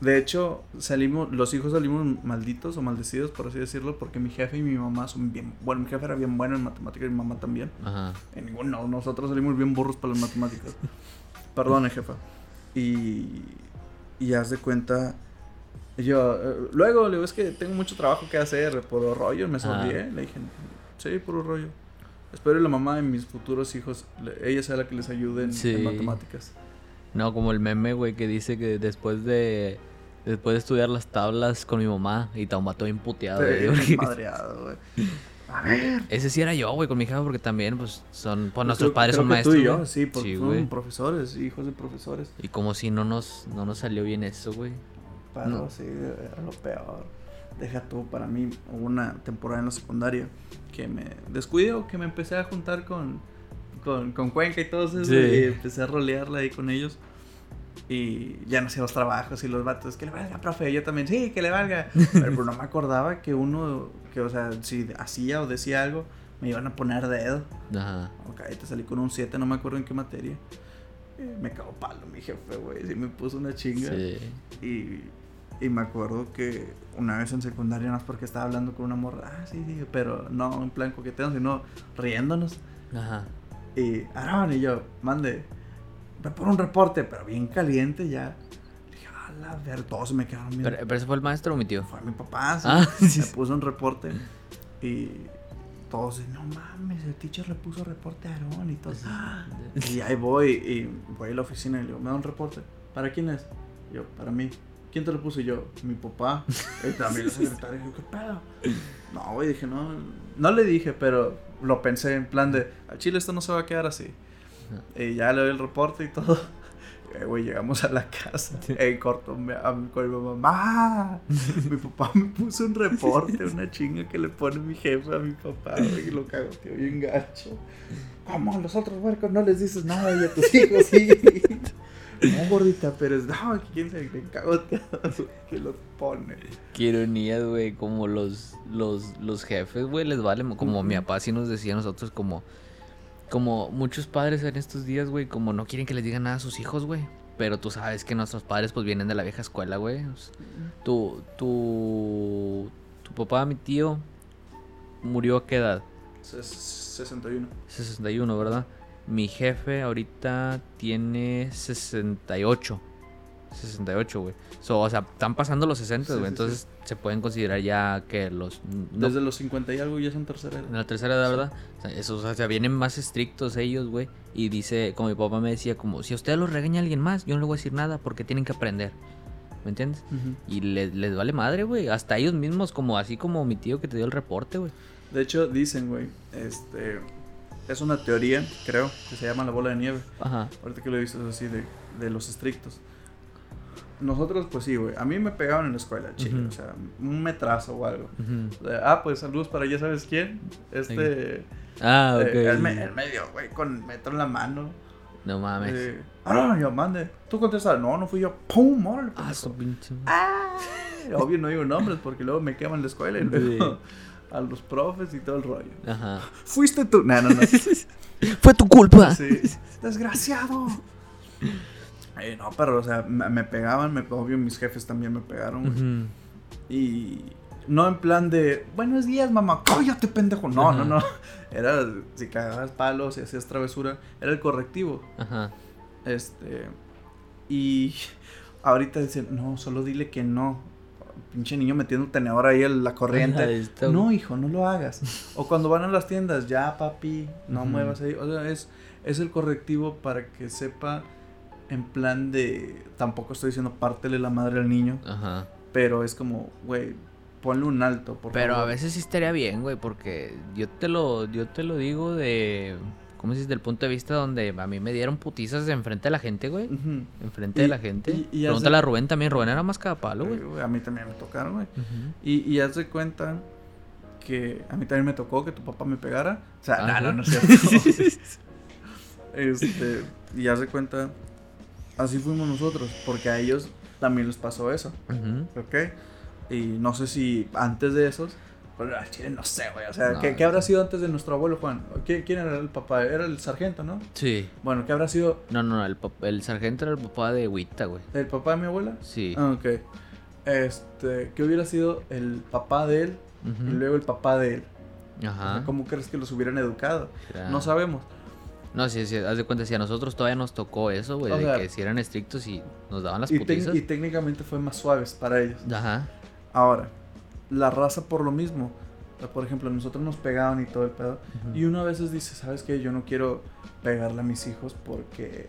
De hecho, salimos, los hijos salimos malditos o maldecidos, por así decirlo, porque mi jefe y mi mamá son bien, bueno, mi jefe era bien bueno en matemáticas y mi mamá también. Ajá. En ninguno, nosotros salimos bien burros para las matemáticas. (laughs) Perdone, jefa. Y, y haz de cuenta, yo, eh, luego le digo, es que tengo mucho trabajo que hacer, por rollo, me sonrié, le dije, sí, por rollo. Espero y la mamá de mis futuros hijos, ella sea la que les ayude en, en Sí. matemáticas. No, como el meme, güey, que dice que después de... Después de estudiar las tablas con mi mamá y te mató imputeado, güey. Sí, güey. (laughs) A ver. Ese sí era yo, güey, con mi jefa, porque también, pues, son... Pues Creo- nuestros padres creo son que maestros, Tú y yo, güey. sí, porque Sí, güey. profesores, hijos de profesores. Y como si no nos, no nos salió bien eso, güey. Pero No. sí, era lo peor. Deja tú, para mí hubo una temporada en la secundaria que me descuidé o que me empecé a juntar con, con, con Cuenca y todos esos Sí. y empecé a rolearla ahí con ellos. Y ya no hacía los trabajos y los vatos, que le valga, profe, yo también, sí, que le valga. (laughs) Pero, pero no me acordaba que uno, que o sea, si hacía o decía algo, me iban a poner dedo. Ajá. Ok, te salí con un 7, no me acuerdo en qué materia. Eh, me cagó palo mi jefe, güey, sí me puso una chinga. Sí. Y, y me acuerdo que una vez en secundaria, no es porque estaba hablando con una morra, ah, sí, sí, pero no en plan coqueteo, sino riéndonos. Ajá. Y Aaron y yo, mande, ve por un reporte, pero bien caliente ya. Le dije, a la ver, todos se me quedaron bien. Pero, pero ese fue el maestro o mi tío. Fue mi papá, sí. Ah, (laughs) sí. Me puso un reporte y todos, no mames, el teacher le puso reporte a Aaron y todo. "Ah". Y ahí voy y voy a la oficina y le digo, ¿me da un reporte? ¿Para quién es? Yo, para mí. ¿Quién te lo puso? Y yo, mi papá. (laughs) Y también el secretario. Y yo, ¿qué pedo? No, güey, dije, no. No le dije, pero lo pensé en plan de, a Chile esto no se va a quedar así. Y ya le doy el reporte y todo. (laughs) Eh, Güey, llegamos a la casa. En corto, me, a, con mi mamá. Mi papá me puso un reporte, una chinga que le pone mi jefe a mi papá, güey, y lo cago, tío, bien gacho. ¿Cómo a los otros huercos no les dices nada y a tus hijos sí? (laughs) No, gordita, pero es, (laughs) no, quién se le cago que lo pone. Qué ironías, güey, como los, los, los jefes, güey, les vale, mo- como mi papá sí nos decía a nosotros, como, como muchos padres en estos días, güey, como no quieren que les digan nada a sus hijos, güey, pero tú sabes que nuestros padres, pues, vienen de la vieja escuela, güey, o sea, tu, tu, tu papá, mi tío, murió a qué edad? Ses- 61. 61, ¿verdad? Mi jefe ahorita tiene 68. 68, güey. So, o sea, están pasando los 60, Sí, güey. sí, entonces se pueden considerar ya que los. no- Desde los 50 y algo ya son tercera en edad. la tercera edad, ¿verdad? O sea, eso, o sea, vienen más estrictos ellos, güey. Y dice, como mi papá me decía, como si a usted los regaña alguien más, yo no le voy a decir nada porque tienen que aprender. ¿Me entiendes? Y les, les vale madre, güey. Hasta ellos mismos, como así como mi tío que te dio el reporte, güey. De hecho, dicen, güey, este. Es una teoría, creo, que se llama la bola de nieve. Ajá. Ahorita que lo dices así de, de los estrictos. Nosotros, pues sí, güey. A mí me pegaban en la escuela, chido. Ujú. O sea, un metrazo o algo. Ujú. O sea, ah, pues saludos para ya sabes quién. Este. Ah, ok. eh, el, me- güey, con metro en la mano. No mames. Eh, ah, no, yo mande. Tú contestas, no, no fui yo. ¡Pum! órale, ah, pinche. Obvio no digo nombres porque luego me queman la escuela y luego a los profes y todo el rollo. Ajá. Fuiste tú. No, no, no. (laughs) Fue tu culpa. Sí. Desgraciado. Eh, no, pero, o sea, me, pegaban, me, obvio mis jefes también me pegaron. güey. Ujú. Y no en plan de, buenos días, mamá, cállate, pendejo. No, Ajá. no, no. Era, si cagabas palos y hacías travesura, era el correctivo. Ajá. Este. Y ahorita dicen, no, solo dile que no. Pinche niño metiendo un tenedor ahí en la corriente. No, hijo, no lo hagas. O cuando van a las tiendas, ya, papi, no muevas ahí. O sea, es, es el correctivo para que sepa en plan de. Tampoco estoy diciendo pártele la madre al niño, Ajá. pero es como, güey, ponle un alto, por Pero a veces sí estaría bien, güey, porque yo te lo, yo te lo digo de, ¿cómo se dice? Del punto de vista donde a mí me dieron putizas enfrente de la gente, güey. Ujú. Enfrente Y- de la gente. y- y Pregúntale hace- a Rubén también. Rubén era más cada palo, güey. Güey, A mí también me tocaron, güey. Y, y haz de cuenta que a mí también me tocó que tu papá me pegara. O sea, Ajá. no, no, no es cierto. (laughs) este, y haz de cuenta, así fuimos nosotros, porque a ellos también les pasó eso. ¿ok? Y no sé si antes de esos, pero al chile no sé, güey. O sea, No, ¿qué, qué no. habrá sido antes de nuestro abuelo Juan? ¿Qui- ¿Quién era el papá? Era el sargento, ¿no? Sí. Bueno, ¿qué habrá sido No, no, el, pap- el sargento era el papá de Wita, güey. el papá de mi abuela? Sí. Ah, ok. Este, ¿qué hubiera sido el papá de él y luego el papá de él? O sea, Ajá. ¿Cómo crees que los hubieran educado? Era- No sabemos. No, sí, sí, haz de cuenta, si a nosotros todavía nos tocó eso, güey, de sea, que si eran estrictos y nos daban las Y, putizas. y técnicamente fue más suaves para ellos. Ajá. Ahora, la raza por lo mismo. Por ejemplo, nosotros nos pegaban y todo el pedo. Y uno a veces dice, ¿sabes qué? Yo no quiero pegarle a mis hijos porque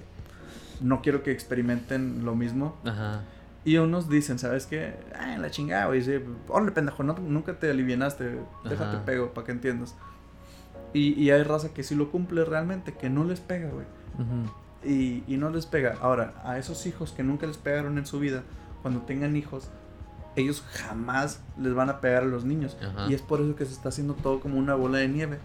no quiero que experimenten lo mismo. Ajá. Y unos dicen, ¿sabes qué? Ah, la chingada, güey. Sí, órale, pendejo, no- nunca te alivianaste. Déjate Ajá. pego para que entiendas. Y, y hay raza que sí lo cumple realmente, que no les pega, güey. Y, y no les pega. Ahora, a esos hijos que nunca les pegaron en su vida, cuando tengan hijos, ellos jamás les van a pegar a los niños. Ajá. Y es por eso que se está haciendo todo como una bola de nieve.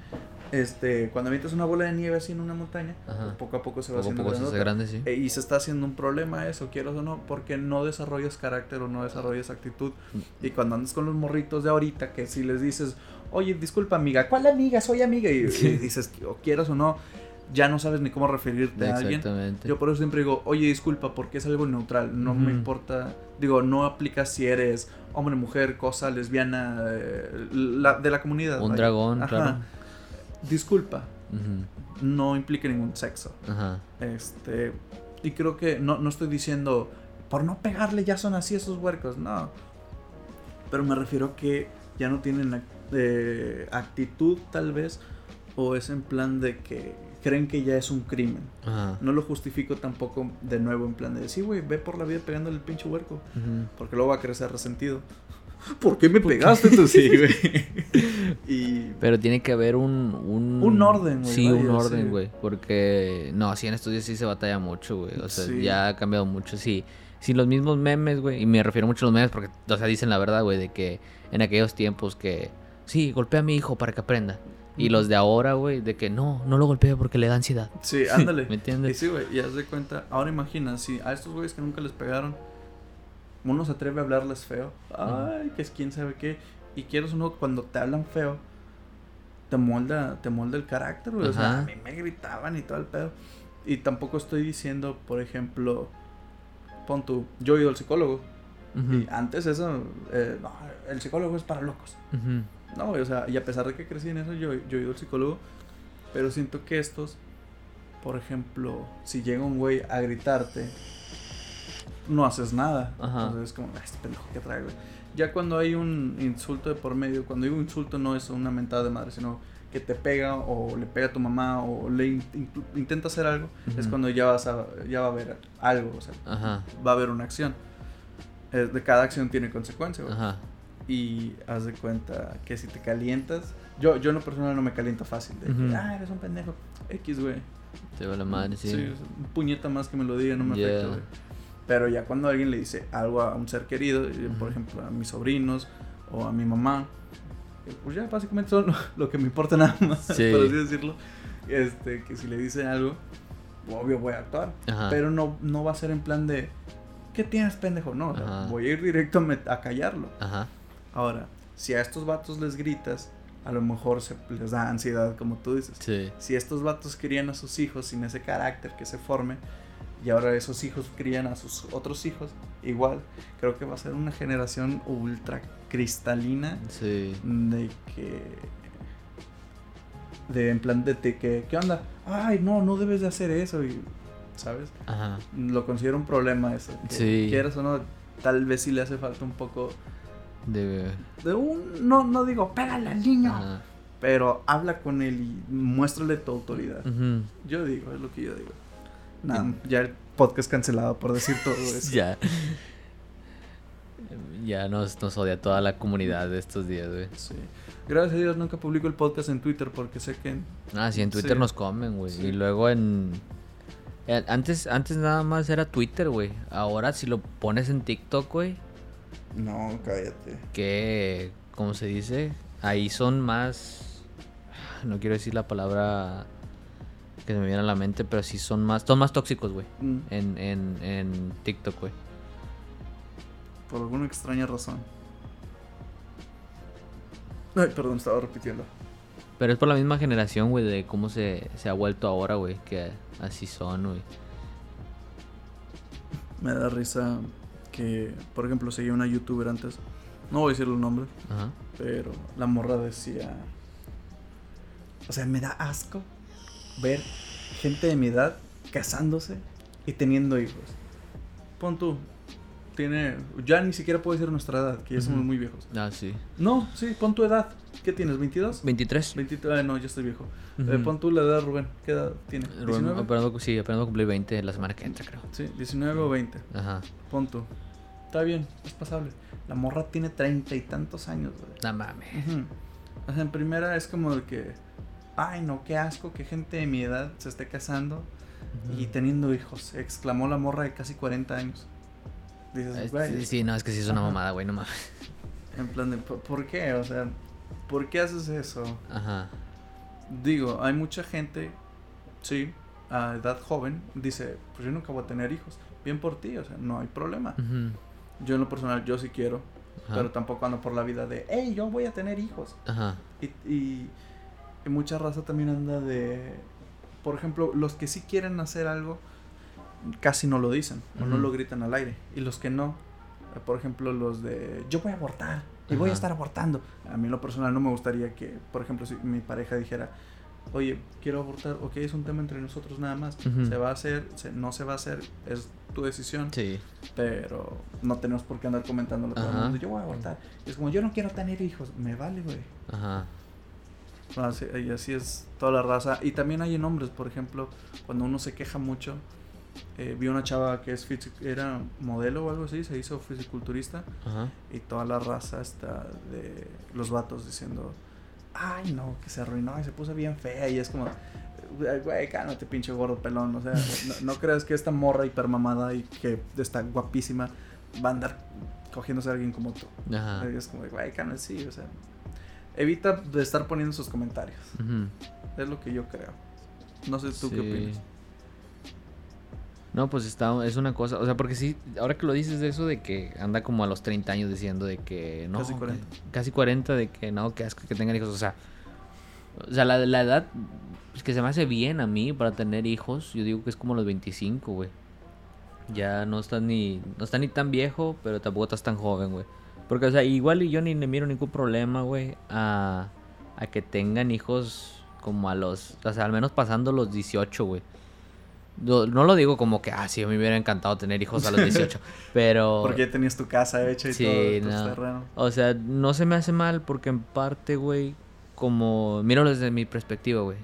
Este, cuando avientas una bola de nieve así en una montaña, pues poco a poco se va Poco haciendo poco se hace grande, sí. Eh, Y se está haciendo un problema eso, quieras o no, porque no desarrollas carácter o no desarrollas actitud. Y cuando andas con los morritos de ahorita, que si les dices, oye, disculpa amiga, ¿cuál amiga? Soy amiga. Y, y dices, o quieras o no, ya no sabes ni cómo referirte a alguien. Exactamente. Yo por eso siempre digo, oye, disculpa, porque es algo neutral. No me importa. Digo, no aplica si eres hombre, mujer, cosa, lesbiana, eh, la- de la comunidad. Un vaya. dragón, Ajá. claro. Disculpa, no implica ningún sexo. Ajá. Este. Y creo que no, no estoy diciendo, por no pegarle ya son así esos huercos, no. Pero me refiero a que ya no tienen eh, actitud, tal vez, o es en plan de que creen que ya es un crimen. Ajá. No lo justifico tampoco de nuevo en plan de decir, güey, ve por la vida pegándole el pinche huerco. Porque luego va a crecer resentido. (laughs) ¿Por qué me pegaste tú? Sí, güey. (laughs) y. Pero tiene que haber un... Un, Un orden, güey, Sí, un orden, sí. güey. Porque... No, sí, en estos días sí se batalla mucho, güey. O sea, Sí. ya ha cambiado mucho. Sí, sí, los mismos memes, güey. Y me refiero mucho a los memes porque, o sea, dicen la verdad, güey, de que en aquellos tiempos que... Sí, golpea a mi hijo para que aprenda. Y los de ahora, güey, de que no, no lo golpea porque le da ansiedad. Sí, ándale. (laughs) ¿Me Y entiendes? sí, güey, y haz de cuenta, ahora imagina, si a estos güeyes que nunca les pegaron, uno se atreve a hablarles feo, ay, que es quién sabe qué, y quieres uno cuando te hablan feo, te molda, te molda el carácter, güey, o sea, a mí me gritaban y todo el pedo, y tampoco estoy diciendo, por ejemplo, pon tú, yo he ido al psicólogo, y antes eso, eh, no, el psicólogo es para locos, ujú. No, o sea, y a pesar de que crecí en eso, yo, yo he ido al psicólogo, pero siento que estos, por ejemplo, si llega un güey a gritarte, no haces nada. Ajá. Entonces es como, "Ah, este pendejo que trae, güey. Ya cuando hay un insulto de por medio, cuando digo insulto no es una mentada de madre, sino que te pega o le pega a tu mamá o le in- in- intenta hacer algo, es cuando ya vas a, ya va a haber algo, o sea, Ajá, va a haber una acción. De cada acción tiene consecuencia, güey. ajá. Y haz de cuenta que si te calientas, Yo, yo en lo personal no me caliento fácil. De Ujú. que, ah, eres un pendejo. X, güey. Te va la madre, sí. Sí, un puñeta más que me lo diga, no me Yeah. afecta, güey. Pero ya cuando alguien le dice algo a un ser querido, eh, por Ujú. ejemplo, a mis sobrinos o a mi mamá, eh, pues ya básicamente son lo, (laughs) lo que me importa nada más, Sí. por así decirlo. Este, que si le dice algo, obvio voy a actuar. Ajá. Pero no, no va a ser en plan de, ¿qué tienes, pendejo? No, o sea, voy a ir directo a, a callarlo. Ajá. Ahora, si a estos vatos les gritas, a lo mejor se les da ansiedad, como tú dices. Sí. Si estos vatos crían a sus hijos sin ese carácter que se forme, y ahora esos hijos crían a sus otros hijos, igual, creo que va a ser una generación ultra cristalina Sí. de que... De en plan de, de que, ¿qué onda? Ay, no, no debes de hacer eso, y, ¿sabes? Ajá. Lo considero un problema eso. que Sí. Quieras o no, tal vez sí le hace falta un poco De... de un... No, no digo, pégale al niño, Ajá. pero habla con él y muéstrale tu autoridad. Yo digo, es lo que yo digo. Nada, ya el podcast cancelado por decir todo (laughs) eso. Ya. Ya nos, nos odia toda la comunidad de estos días, güey. Sí. Gracias a Dios nunca publico el podcast en Twitter porque sé que... Ah, sí, en Twitter Sí. nos comen, güey. Sí. Y luego en... Antes, antes nada más era Twitter, güey. Ahora si lo pones en TikTok, güey, No, cállate. que... ¿Cómo se dice? Ahí son más... No quiero decir la palabra que se me viene a la mente, pero sí son más... Son más tóxicos, güey. Mm, En, en, en TikTok, güey. por alguna extraña razón. Ay, perdón, estaba repitiendo. Pero es por la misma generación, güey, de cómo se, se ha vuelto ahora, güey. Que así son, güey. Me da risa que, por ejemplo, seguía una youtuber antes. No voy a decir el nombre, Ajá. pero la morra decía... O sea, me da asco ver gente de mi edad casándose y teniendo hijos. Pon tú, tiene... Ya ni siquiera puedo decir nuestra edad, que ya somos muy viejos. Ah, sí. No, sí, pon tu edad. ¿Qué tienes, 22? 23. 23, ah, no, ya estoy viejo. Eh, Ujú. pon tú la edad, Rubén. ¿Qué edad tiene? Rubén, ¿19? Esperando, sí, esperando cumplir 20 la semana que entra, creo. Sí, 19 o 20. Ajá. Pon tú. Está bien, es pasable. La morra tiene treinta y tantos años, güey. No mames. O sea, en primera es como de que, ay no, qué asco que gente de mi edad se esté casando y teniendo hijos. Exclamó la morra de casi 40 años. Dices, güey, Sí, sí, no, es que sí es una mamada, güey, no mames. (laughs) en plan de, ¿por qué? O sea, ¿por qué haces eso? Ajá. Digo, hay mucha gente, sí, a edad joven, dice, pues yo nunca voy a tener hijos. Bien por ti, o sea, no hay problema. Ujú. Yo en lo personal, yo sí quiero, Ajá. pero tampoco ando por la vida de, hey, yo voy a tener hijos. Ajá. Y, y, y mucha raza también anda de. Por ejemplo, los que sí quieren hacer algo, casi no lo dicen o no lo gritan al aire. Y los que no, eh, por ejemplo, los de yo voy a abortar y voy a estar abortando. A mí en lo personal no me gustaría que, por ejemplo, si mi pareja dijera, oye, quiero abortar, ok, es un tema entre nosotros nada más. Se va a hacer, se- no se va a hacer, es tu decisión. Sí. Pero no tenemos por qué andar comentándolo todo el mundo. Yo voy a abortar. Y es como, yo no quiero tener hijos. Me vale, güey. Ajá. Así, y así es toda la raza. Y también hay en hombres, por ejemplo, cuando uno se queja mucho. eh, vi una chava que es era modelo o algo así, se hizo fisiculturista. Ajá. Y toda la raza está de los vatos diciendo, ay no, que se arruinó y se puso bien fea. Y es como, güey, cálmate, pinche gordo pelón. O sea, no, no creas que esta morra hipermamada y que está guapísima va a andar cogiéndose a alguien como tú. Ajá. Es como, güey, cálmate, sí, o sea. Evita de estar poniendo sus comentarios. Es lo que yo creo. No sé tú qué opinas. No, pues está, es una cosa, o sea, porque sí, ahora que lo dices de eso de que anda como a los 30 años diciendo de que no. Casi que- 40. casi 40 de que no, que asco que tengan hijos, o sea. O sea, la, la edad pues, que se me hace bien a mí para tener hijos, yo digo que es como los 25, güey. Ya no estás ni, no estás ni tan viejo, pero tampoco estás tan joven, güey. Porque, o sea, igual y yo ni le miro ningún problema, güey, a, a que tengan hijos como a los, o sea, al menos pasando los 18, güey. No, lo digo como que, ah, sí, me hubiera encantado tener hijos a los (laughs) 18, pero... Porque ya tenías tu casa hecha y Sí, todo, no. terrenos. O sea, no se me hace mal porque en parte, güey, como... Míralo desde mi perspectiva, güey.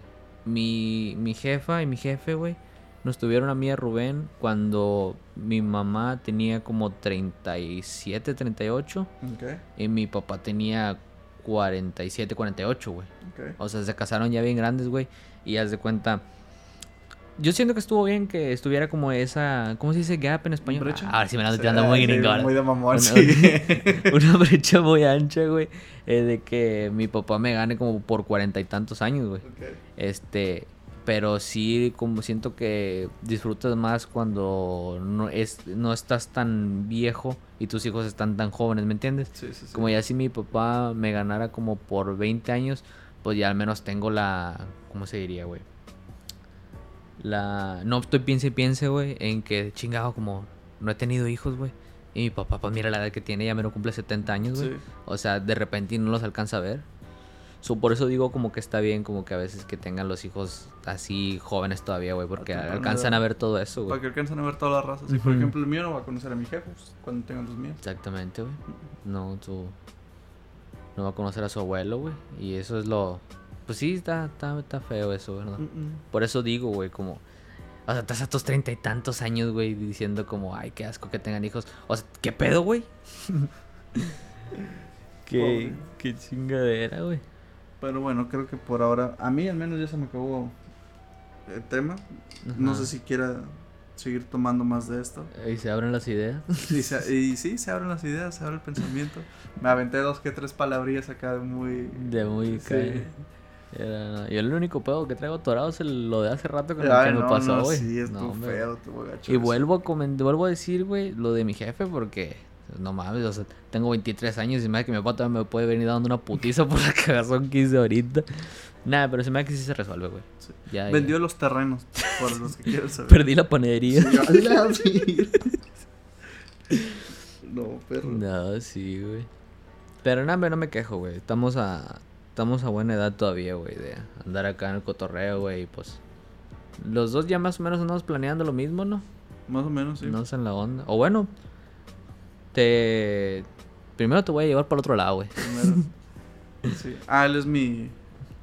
Mi, mi jefa y mi jefe, güey, nos tuvieron a mí y a Rubén cuando mi mamá tenía como 37, 38 Ok. y mi papá tenía 47, 48, güey. Ok. O sea, se casaron ya bien grandes, güey. Y haz de cuenta. Yo siento que estuvo bien que estuviera como esa. ¿Cómo se dice gap en español? ¿Brecha? Ah, ahora sí me la ando Sí, tirando muy sí, gringo. Muy de mamón, Una- sí. (laughs) Una brecha muy ancha, güey. eh, de que mi papá me gane como por cuarenta y tantos años, güey. Este. Pero sí, como siento que disfrutas más cuando no, es, no estás tan viejo y tus hijos están tan jóvenes, ¿me entiendes? Sí, sí, sí. Como ya si mi papá me ganara como por 20 años, pues ya al menos tengo la... ¿Cómo se diría, güey? La... No estoy piense y piense, güey, en que chingado como no he tenido hijos, güey. Y mi papá, pues mira la edad que tiene, ya me lo cumple 70 años, güey. Sí. O sea, de repente no los alcanza a ver. So, por eso digo como que está bien como que a veces que tengan los hijos así jóvenes todavía, güey, porque alcanzan a ver todo eso, Para güey. que alcancen a ver todas las razas. Y por ejemplo, el mío no va a conocer a mi jefe pues, cuando tengan los míos. Exactamente, güey. No, tú no va a conocer a su abuelo, güey. Y eso es lo... Pues sí, está, está, está feo eso, ¿verdad? Por eso digo, güey, como... O sea, estás a tus treinta y tantos años, güey, diciendo como, ay, qué asco que tengan hijos. O sea, ¿qué pedo, güey? (laughs) qué, qué chingadera, güey. Pero bueno, creo que por ahora, a mí al menos ya se me acabó el tema. No sé si quiera seguir tomando más de esto. Y se abren las ideas. Y, se- y sí, se abren las ideas, se abre el pensamiento. Me aventé dos que tres palabrillas acá muy... De muy Sí. Era- Yo el único pedo que traigo atorado es el- lo de hace rato que, Ay, que me no, pasó, no, güey. sí, es No, feo, Y vuelvo a vuelvo a decir, güey, lo de mi jefe porque no mames, o sea, tengo 23 años y me da que mi papá todavía me puede venir dando una putiza (laughs) por la cagazón que hice ahorita. Nada, pero se me da que sí se resuelve, güey. Sí. Ya, ya. Vendió los terrenos, por los que quieran saber. (laughs) Perdí la panadería. Sí, (laughs) no, perro. No, sí, güey. Pero nada, no me quejo, güey. Estamos a estamos a buena edad todavía, güey, de andar acá en el cotorreo, güey, y pues los dos ya más o menos andamos planeando lo mismo, ¿no? Más o menos, sí. No en la onda. O bueno, te primero te voy a llevar para el otro lado, güey. Primero. (laughs) Sí. Ah, él es mi.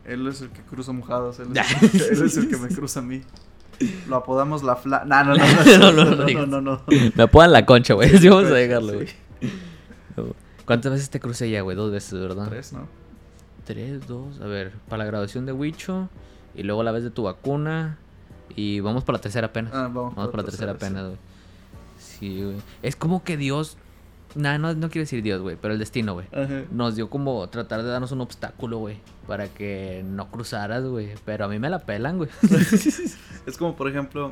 Él es el que cruza mojados. Él es, (laughs) él es el que me cruza a mí. Lo apodamos la fla. (laughs) No, no, No, no. no, no, no no, no. Me apodan la concha, güey. Sí, vamos a dejarlo, Sí. güey. ¿Cuántas veces te crucé ya, güey? Dos veces, ¿verdad? Tres, ¿no? Tres, dos. A ver, para la graduación de Huicho. Y luego la vez de tu vacuna. Y vamos para la tercera apenas. Ah, vamos, vamos para la tercera apenas, güey. Sí, güey. Es como que Dios. Nah, no, no quiero decir Dios, güey. Pero el destino, güey. Ajá. Nos dio como tratar de darnos un obstáculo, güey. Para que no cruzaras, güey. Pero a mí me la pelan, güey. (laughs) Es como, por ejemplo,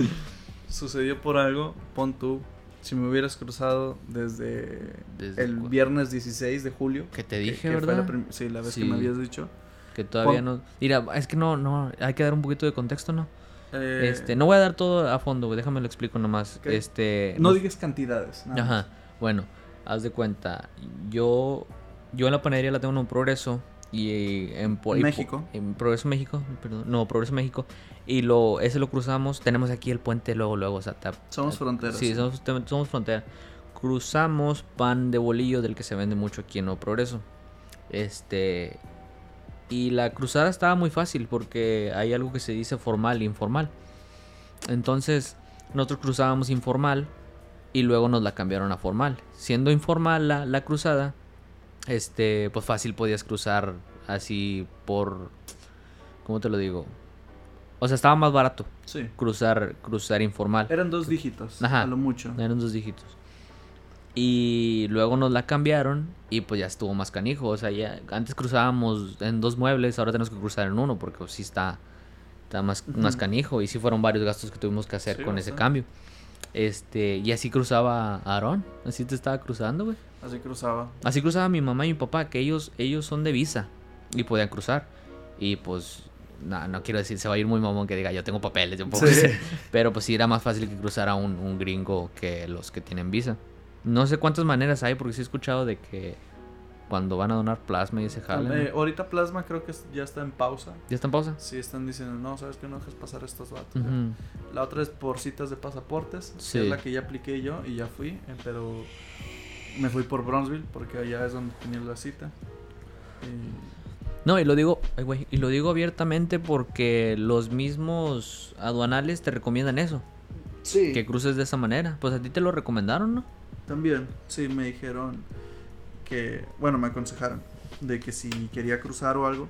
sucedió por algo. Pon tú. Si me hubieras cruzado desde, ¿Desde el viernes 16 de julio. Que te dije, que ¿verdad? la sí, la vez Sí. que me habías dicho. Que todavía no. Mira, es que no, no. Hay que dar un poquito de contexto, ¿no? Eh, Este, no voy a dar todo a fondo, güey. Déjame lo explico nomás. Ok. Este. No nos- digas cantidades. nada más. Ajá. Bueno, haz de cuenta. Yo. Yo en la panadería la tengo en un progreso. Y en, po- En y México. En Progreso México, perdón. No, Progreso México. Y lo, ese lo cruzamos. Tenemos aquí el puente luego, luego. O sea, Somos fronteras, Sí. Somos, somos frontera. Cruzamos pan de bolillo del que se vende mucho aquí en Nuevo Progreso. Este. Y la cruzada estaba muy fácil porque hay algo que se dice formal e informal. Entonces, nosotros cruzábamos informal y luego nos la cambiaron a formal. Siendo informal la, la cruzada, este, pues fácil podías cruzar así por. ¿Cómo te lo digo? O sea, estaba más barato Sí. cruzar, cruzar informal. Eran dos dígitos. Ajá. A lo mucho. Eran dos dígitos. Y luego nos la cambiaron y pues ya estuvo más canijo. O sea, ya antes cruzábamos en dos muebles, ahora tenemos que cruzar en uno porque pues, sí está, está más, más canijo. Y sí fueron varios gastos que tuvimos que hacer Sí, con ese cambio. Este, y así cruzaba Aarón. Así te estaba cruzando, güey. Así cruzaba. Así cruzaba mi mamá y mi papá, que ellos, ellos son de visa y podían cruzar. Y pues, no, no quiero decir, se va a ir muy mamón que diga, yo tengo papeles, yo puedo Sí. cruzar". Pero pues sí era más fácil que cruzara un, un gringo que los que tienen visa. No sé cuántas maneras hay, porque sí he escuchado de que cuando van a donar plasma y ese jale. ¿no? Eh, ahorita Plasma creo que ya está en pausa. ¿Ya está en pausa? Sí, están diciendo, no, sabes que no dejes pasar estos vatos. ya". Ujú. La otra es por citas de pasaportes, que Sí. es la que ya apliqué yo y ya fui, eh, pero me fui por Bronzeville porque allá es donde tenía la cita. Y- No, y lo digo, ay, y lo digo abiertamente porque los mismos aduanales te recomiendan eso, Sí, que cruces de esa manera. Pues a ti te lo recomendaron, ¿no? también, sí, me dijeron que, bueno, me aconsejaron de que si quería cruzar o algo,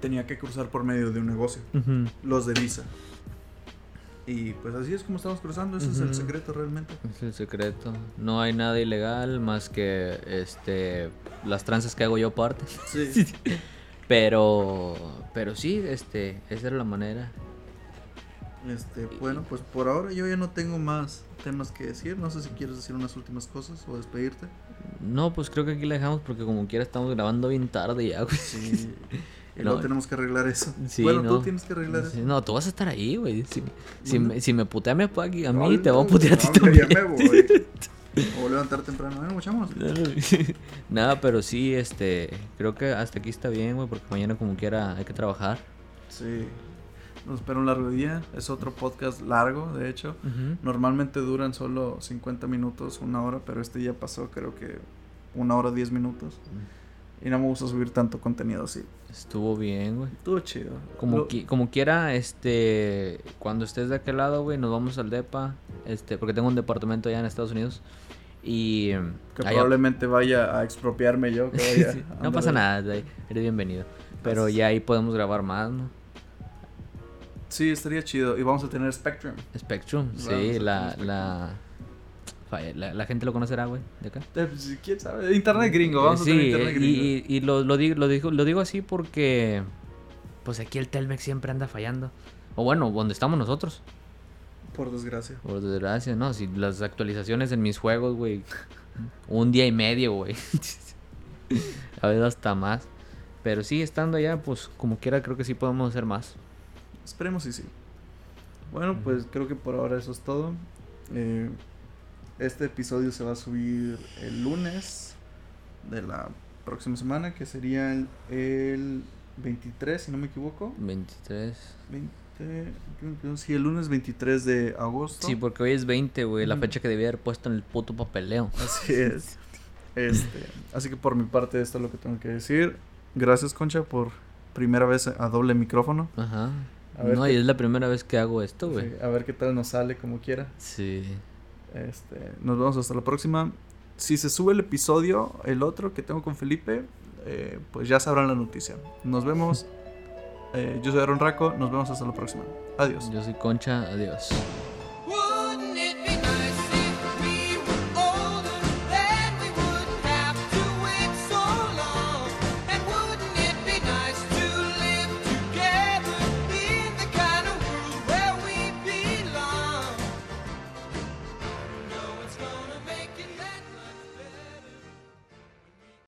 tenía que cruzar por medio de un negocio, los de Visa. Y pues así es como estamos cruzando, ese es el secreto realmente. Es el secreto. No hay nada ilegal más que este las tranzas que hago yo aparte. Sí. (laughs) Pero pero sí, este, esa era la manera. Este, bueno, pues por ahora yo ya no tengo más temas que decir. No sé si quieres decir unas últimas cosas o despedirte. No, pues creo que aquí la dejamos porque como quiera estamos grabando bien tarde ya, güey. Sí. (laughs) Y No. luego tenemos que arreglar eso. Sí, bueno, no. tú tienes que arreglar eso. No, tú vas a estar ahí, güey. Si, me, si me putea me putea aquí a mí, Ay, te voy a putear a ti también. Ya me voy. A levantar temprano. Bueno, muchachos. (laughs) Nada, pero sí, este, creo que hasta aquí está bien, güey, porque mañana como quiera hay que trabajar. Sí. Nos espera un largo día. Es otro podcast largo, de hecho. Normalmente duran solo 50 minutos, una hora, pero este ya pasó creo que una hora 10 minutos. Y no me gusta subir tanto contenido así. Estuvo bien, güey. Estuvo chido. Como, Lo- qui- como quiera, este, cuando estés de aquel lado, güey, nos vamos al DEPA, este, porque tengo un departamento allá en Estados Unidos. Y... Que allá- probablemente vaya a expropiarme yo. Que vaya (laughs) Sí, no pasa nada, eres bienvenido. Pero ya ahí podemos grabar más, ¿no? Sí, estaría chido. Y vamos a tener Spectrum. Spectrum, sí, la, la, la, la gente lo conocerá, güey, de acá. Eh, pues, ¿Quién sabe? Internet gringo. Vamos a sí, tener internet y, gringo. y- y lo, lo, digo, lo, digo, lo digo así porque, pues aquí el Telmex siempre anda fallando. O bueno, donde estamos nosotros. Por desgracia. Por desgracia, no, si las actualizaciones en mis juegos, güey, un día y medio, güey. (laughs) A veces hasta más. Pero sí, estando allá, pues como quiera, creo que sí podemos hacer más. Esperemos y sí. Bueno, pues creo que por ahora eso es todo. Eh, este episodio se va a subir el lunes de la próxima semana, que sería el, el 23, si no me equivoco. 23. 20, sí, el lunes 23 de agosto. Sí, porque hoy es 20, güey, la Ujú. fecha que debía haber puesto en el puto papeleo. Así es. Este, así que por mi parte esto es lo que tengo que decir. Gracias, Concha, por primera vez a doble micrófono. Ajá. A ver no, qué- y es la primera vez que hago esto, güey. Sí, a ver qué tal nos sale como quiera. Sí. Este, nos vemos hasta la próxima. Si se sube el episodio, el otro que tengo con Felipe, eh, pues ya sabrán la noticia. Nos vemos. (laughs) Eh, yo soy Aaron Raco. Nos vemos hasta la próxima. Adiós. Yo soy Concha, adiós.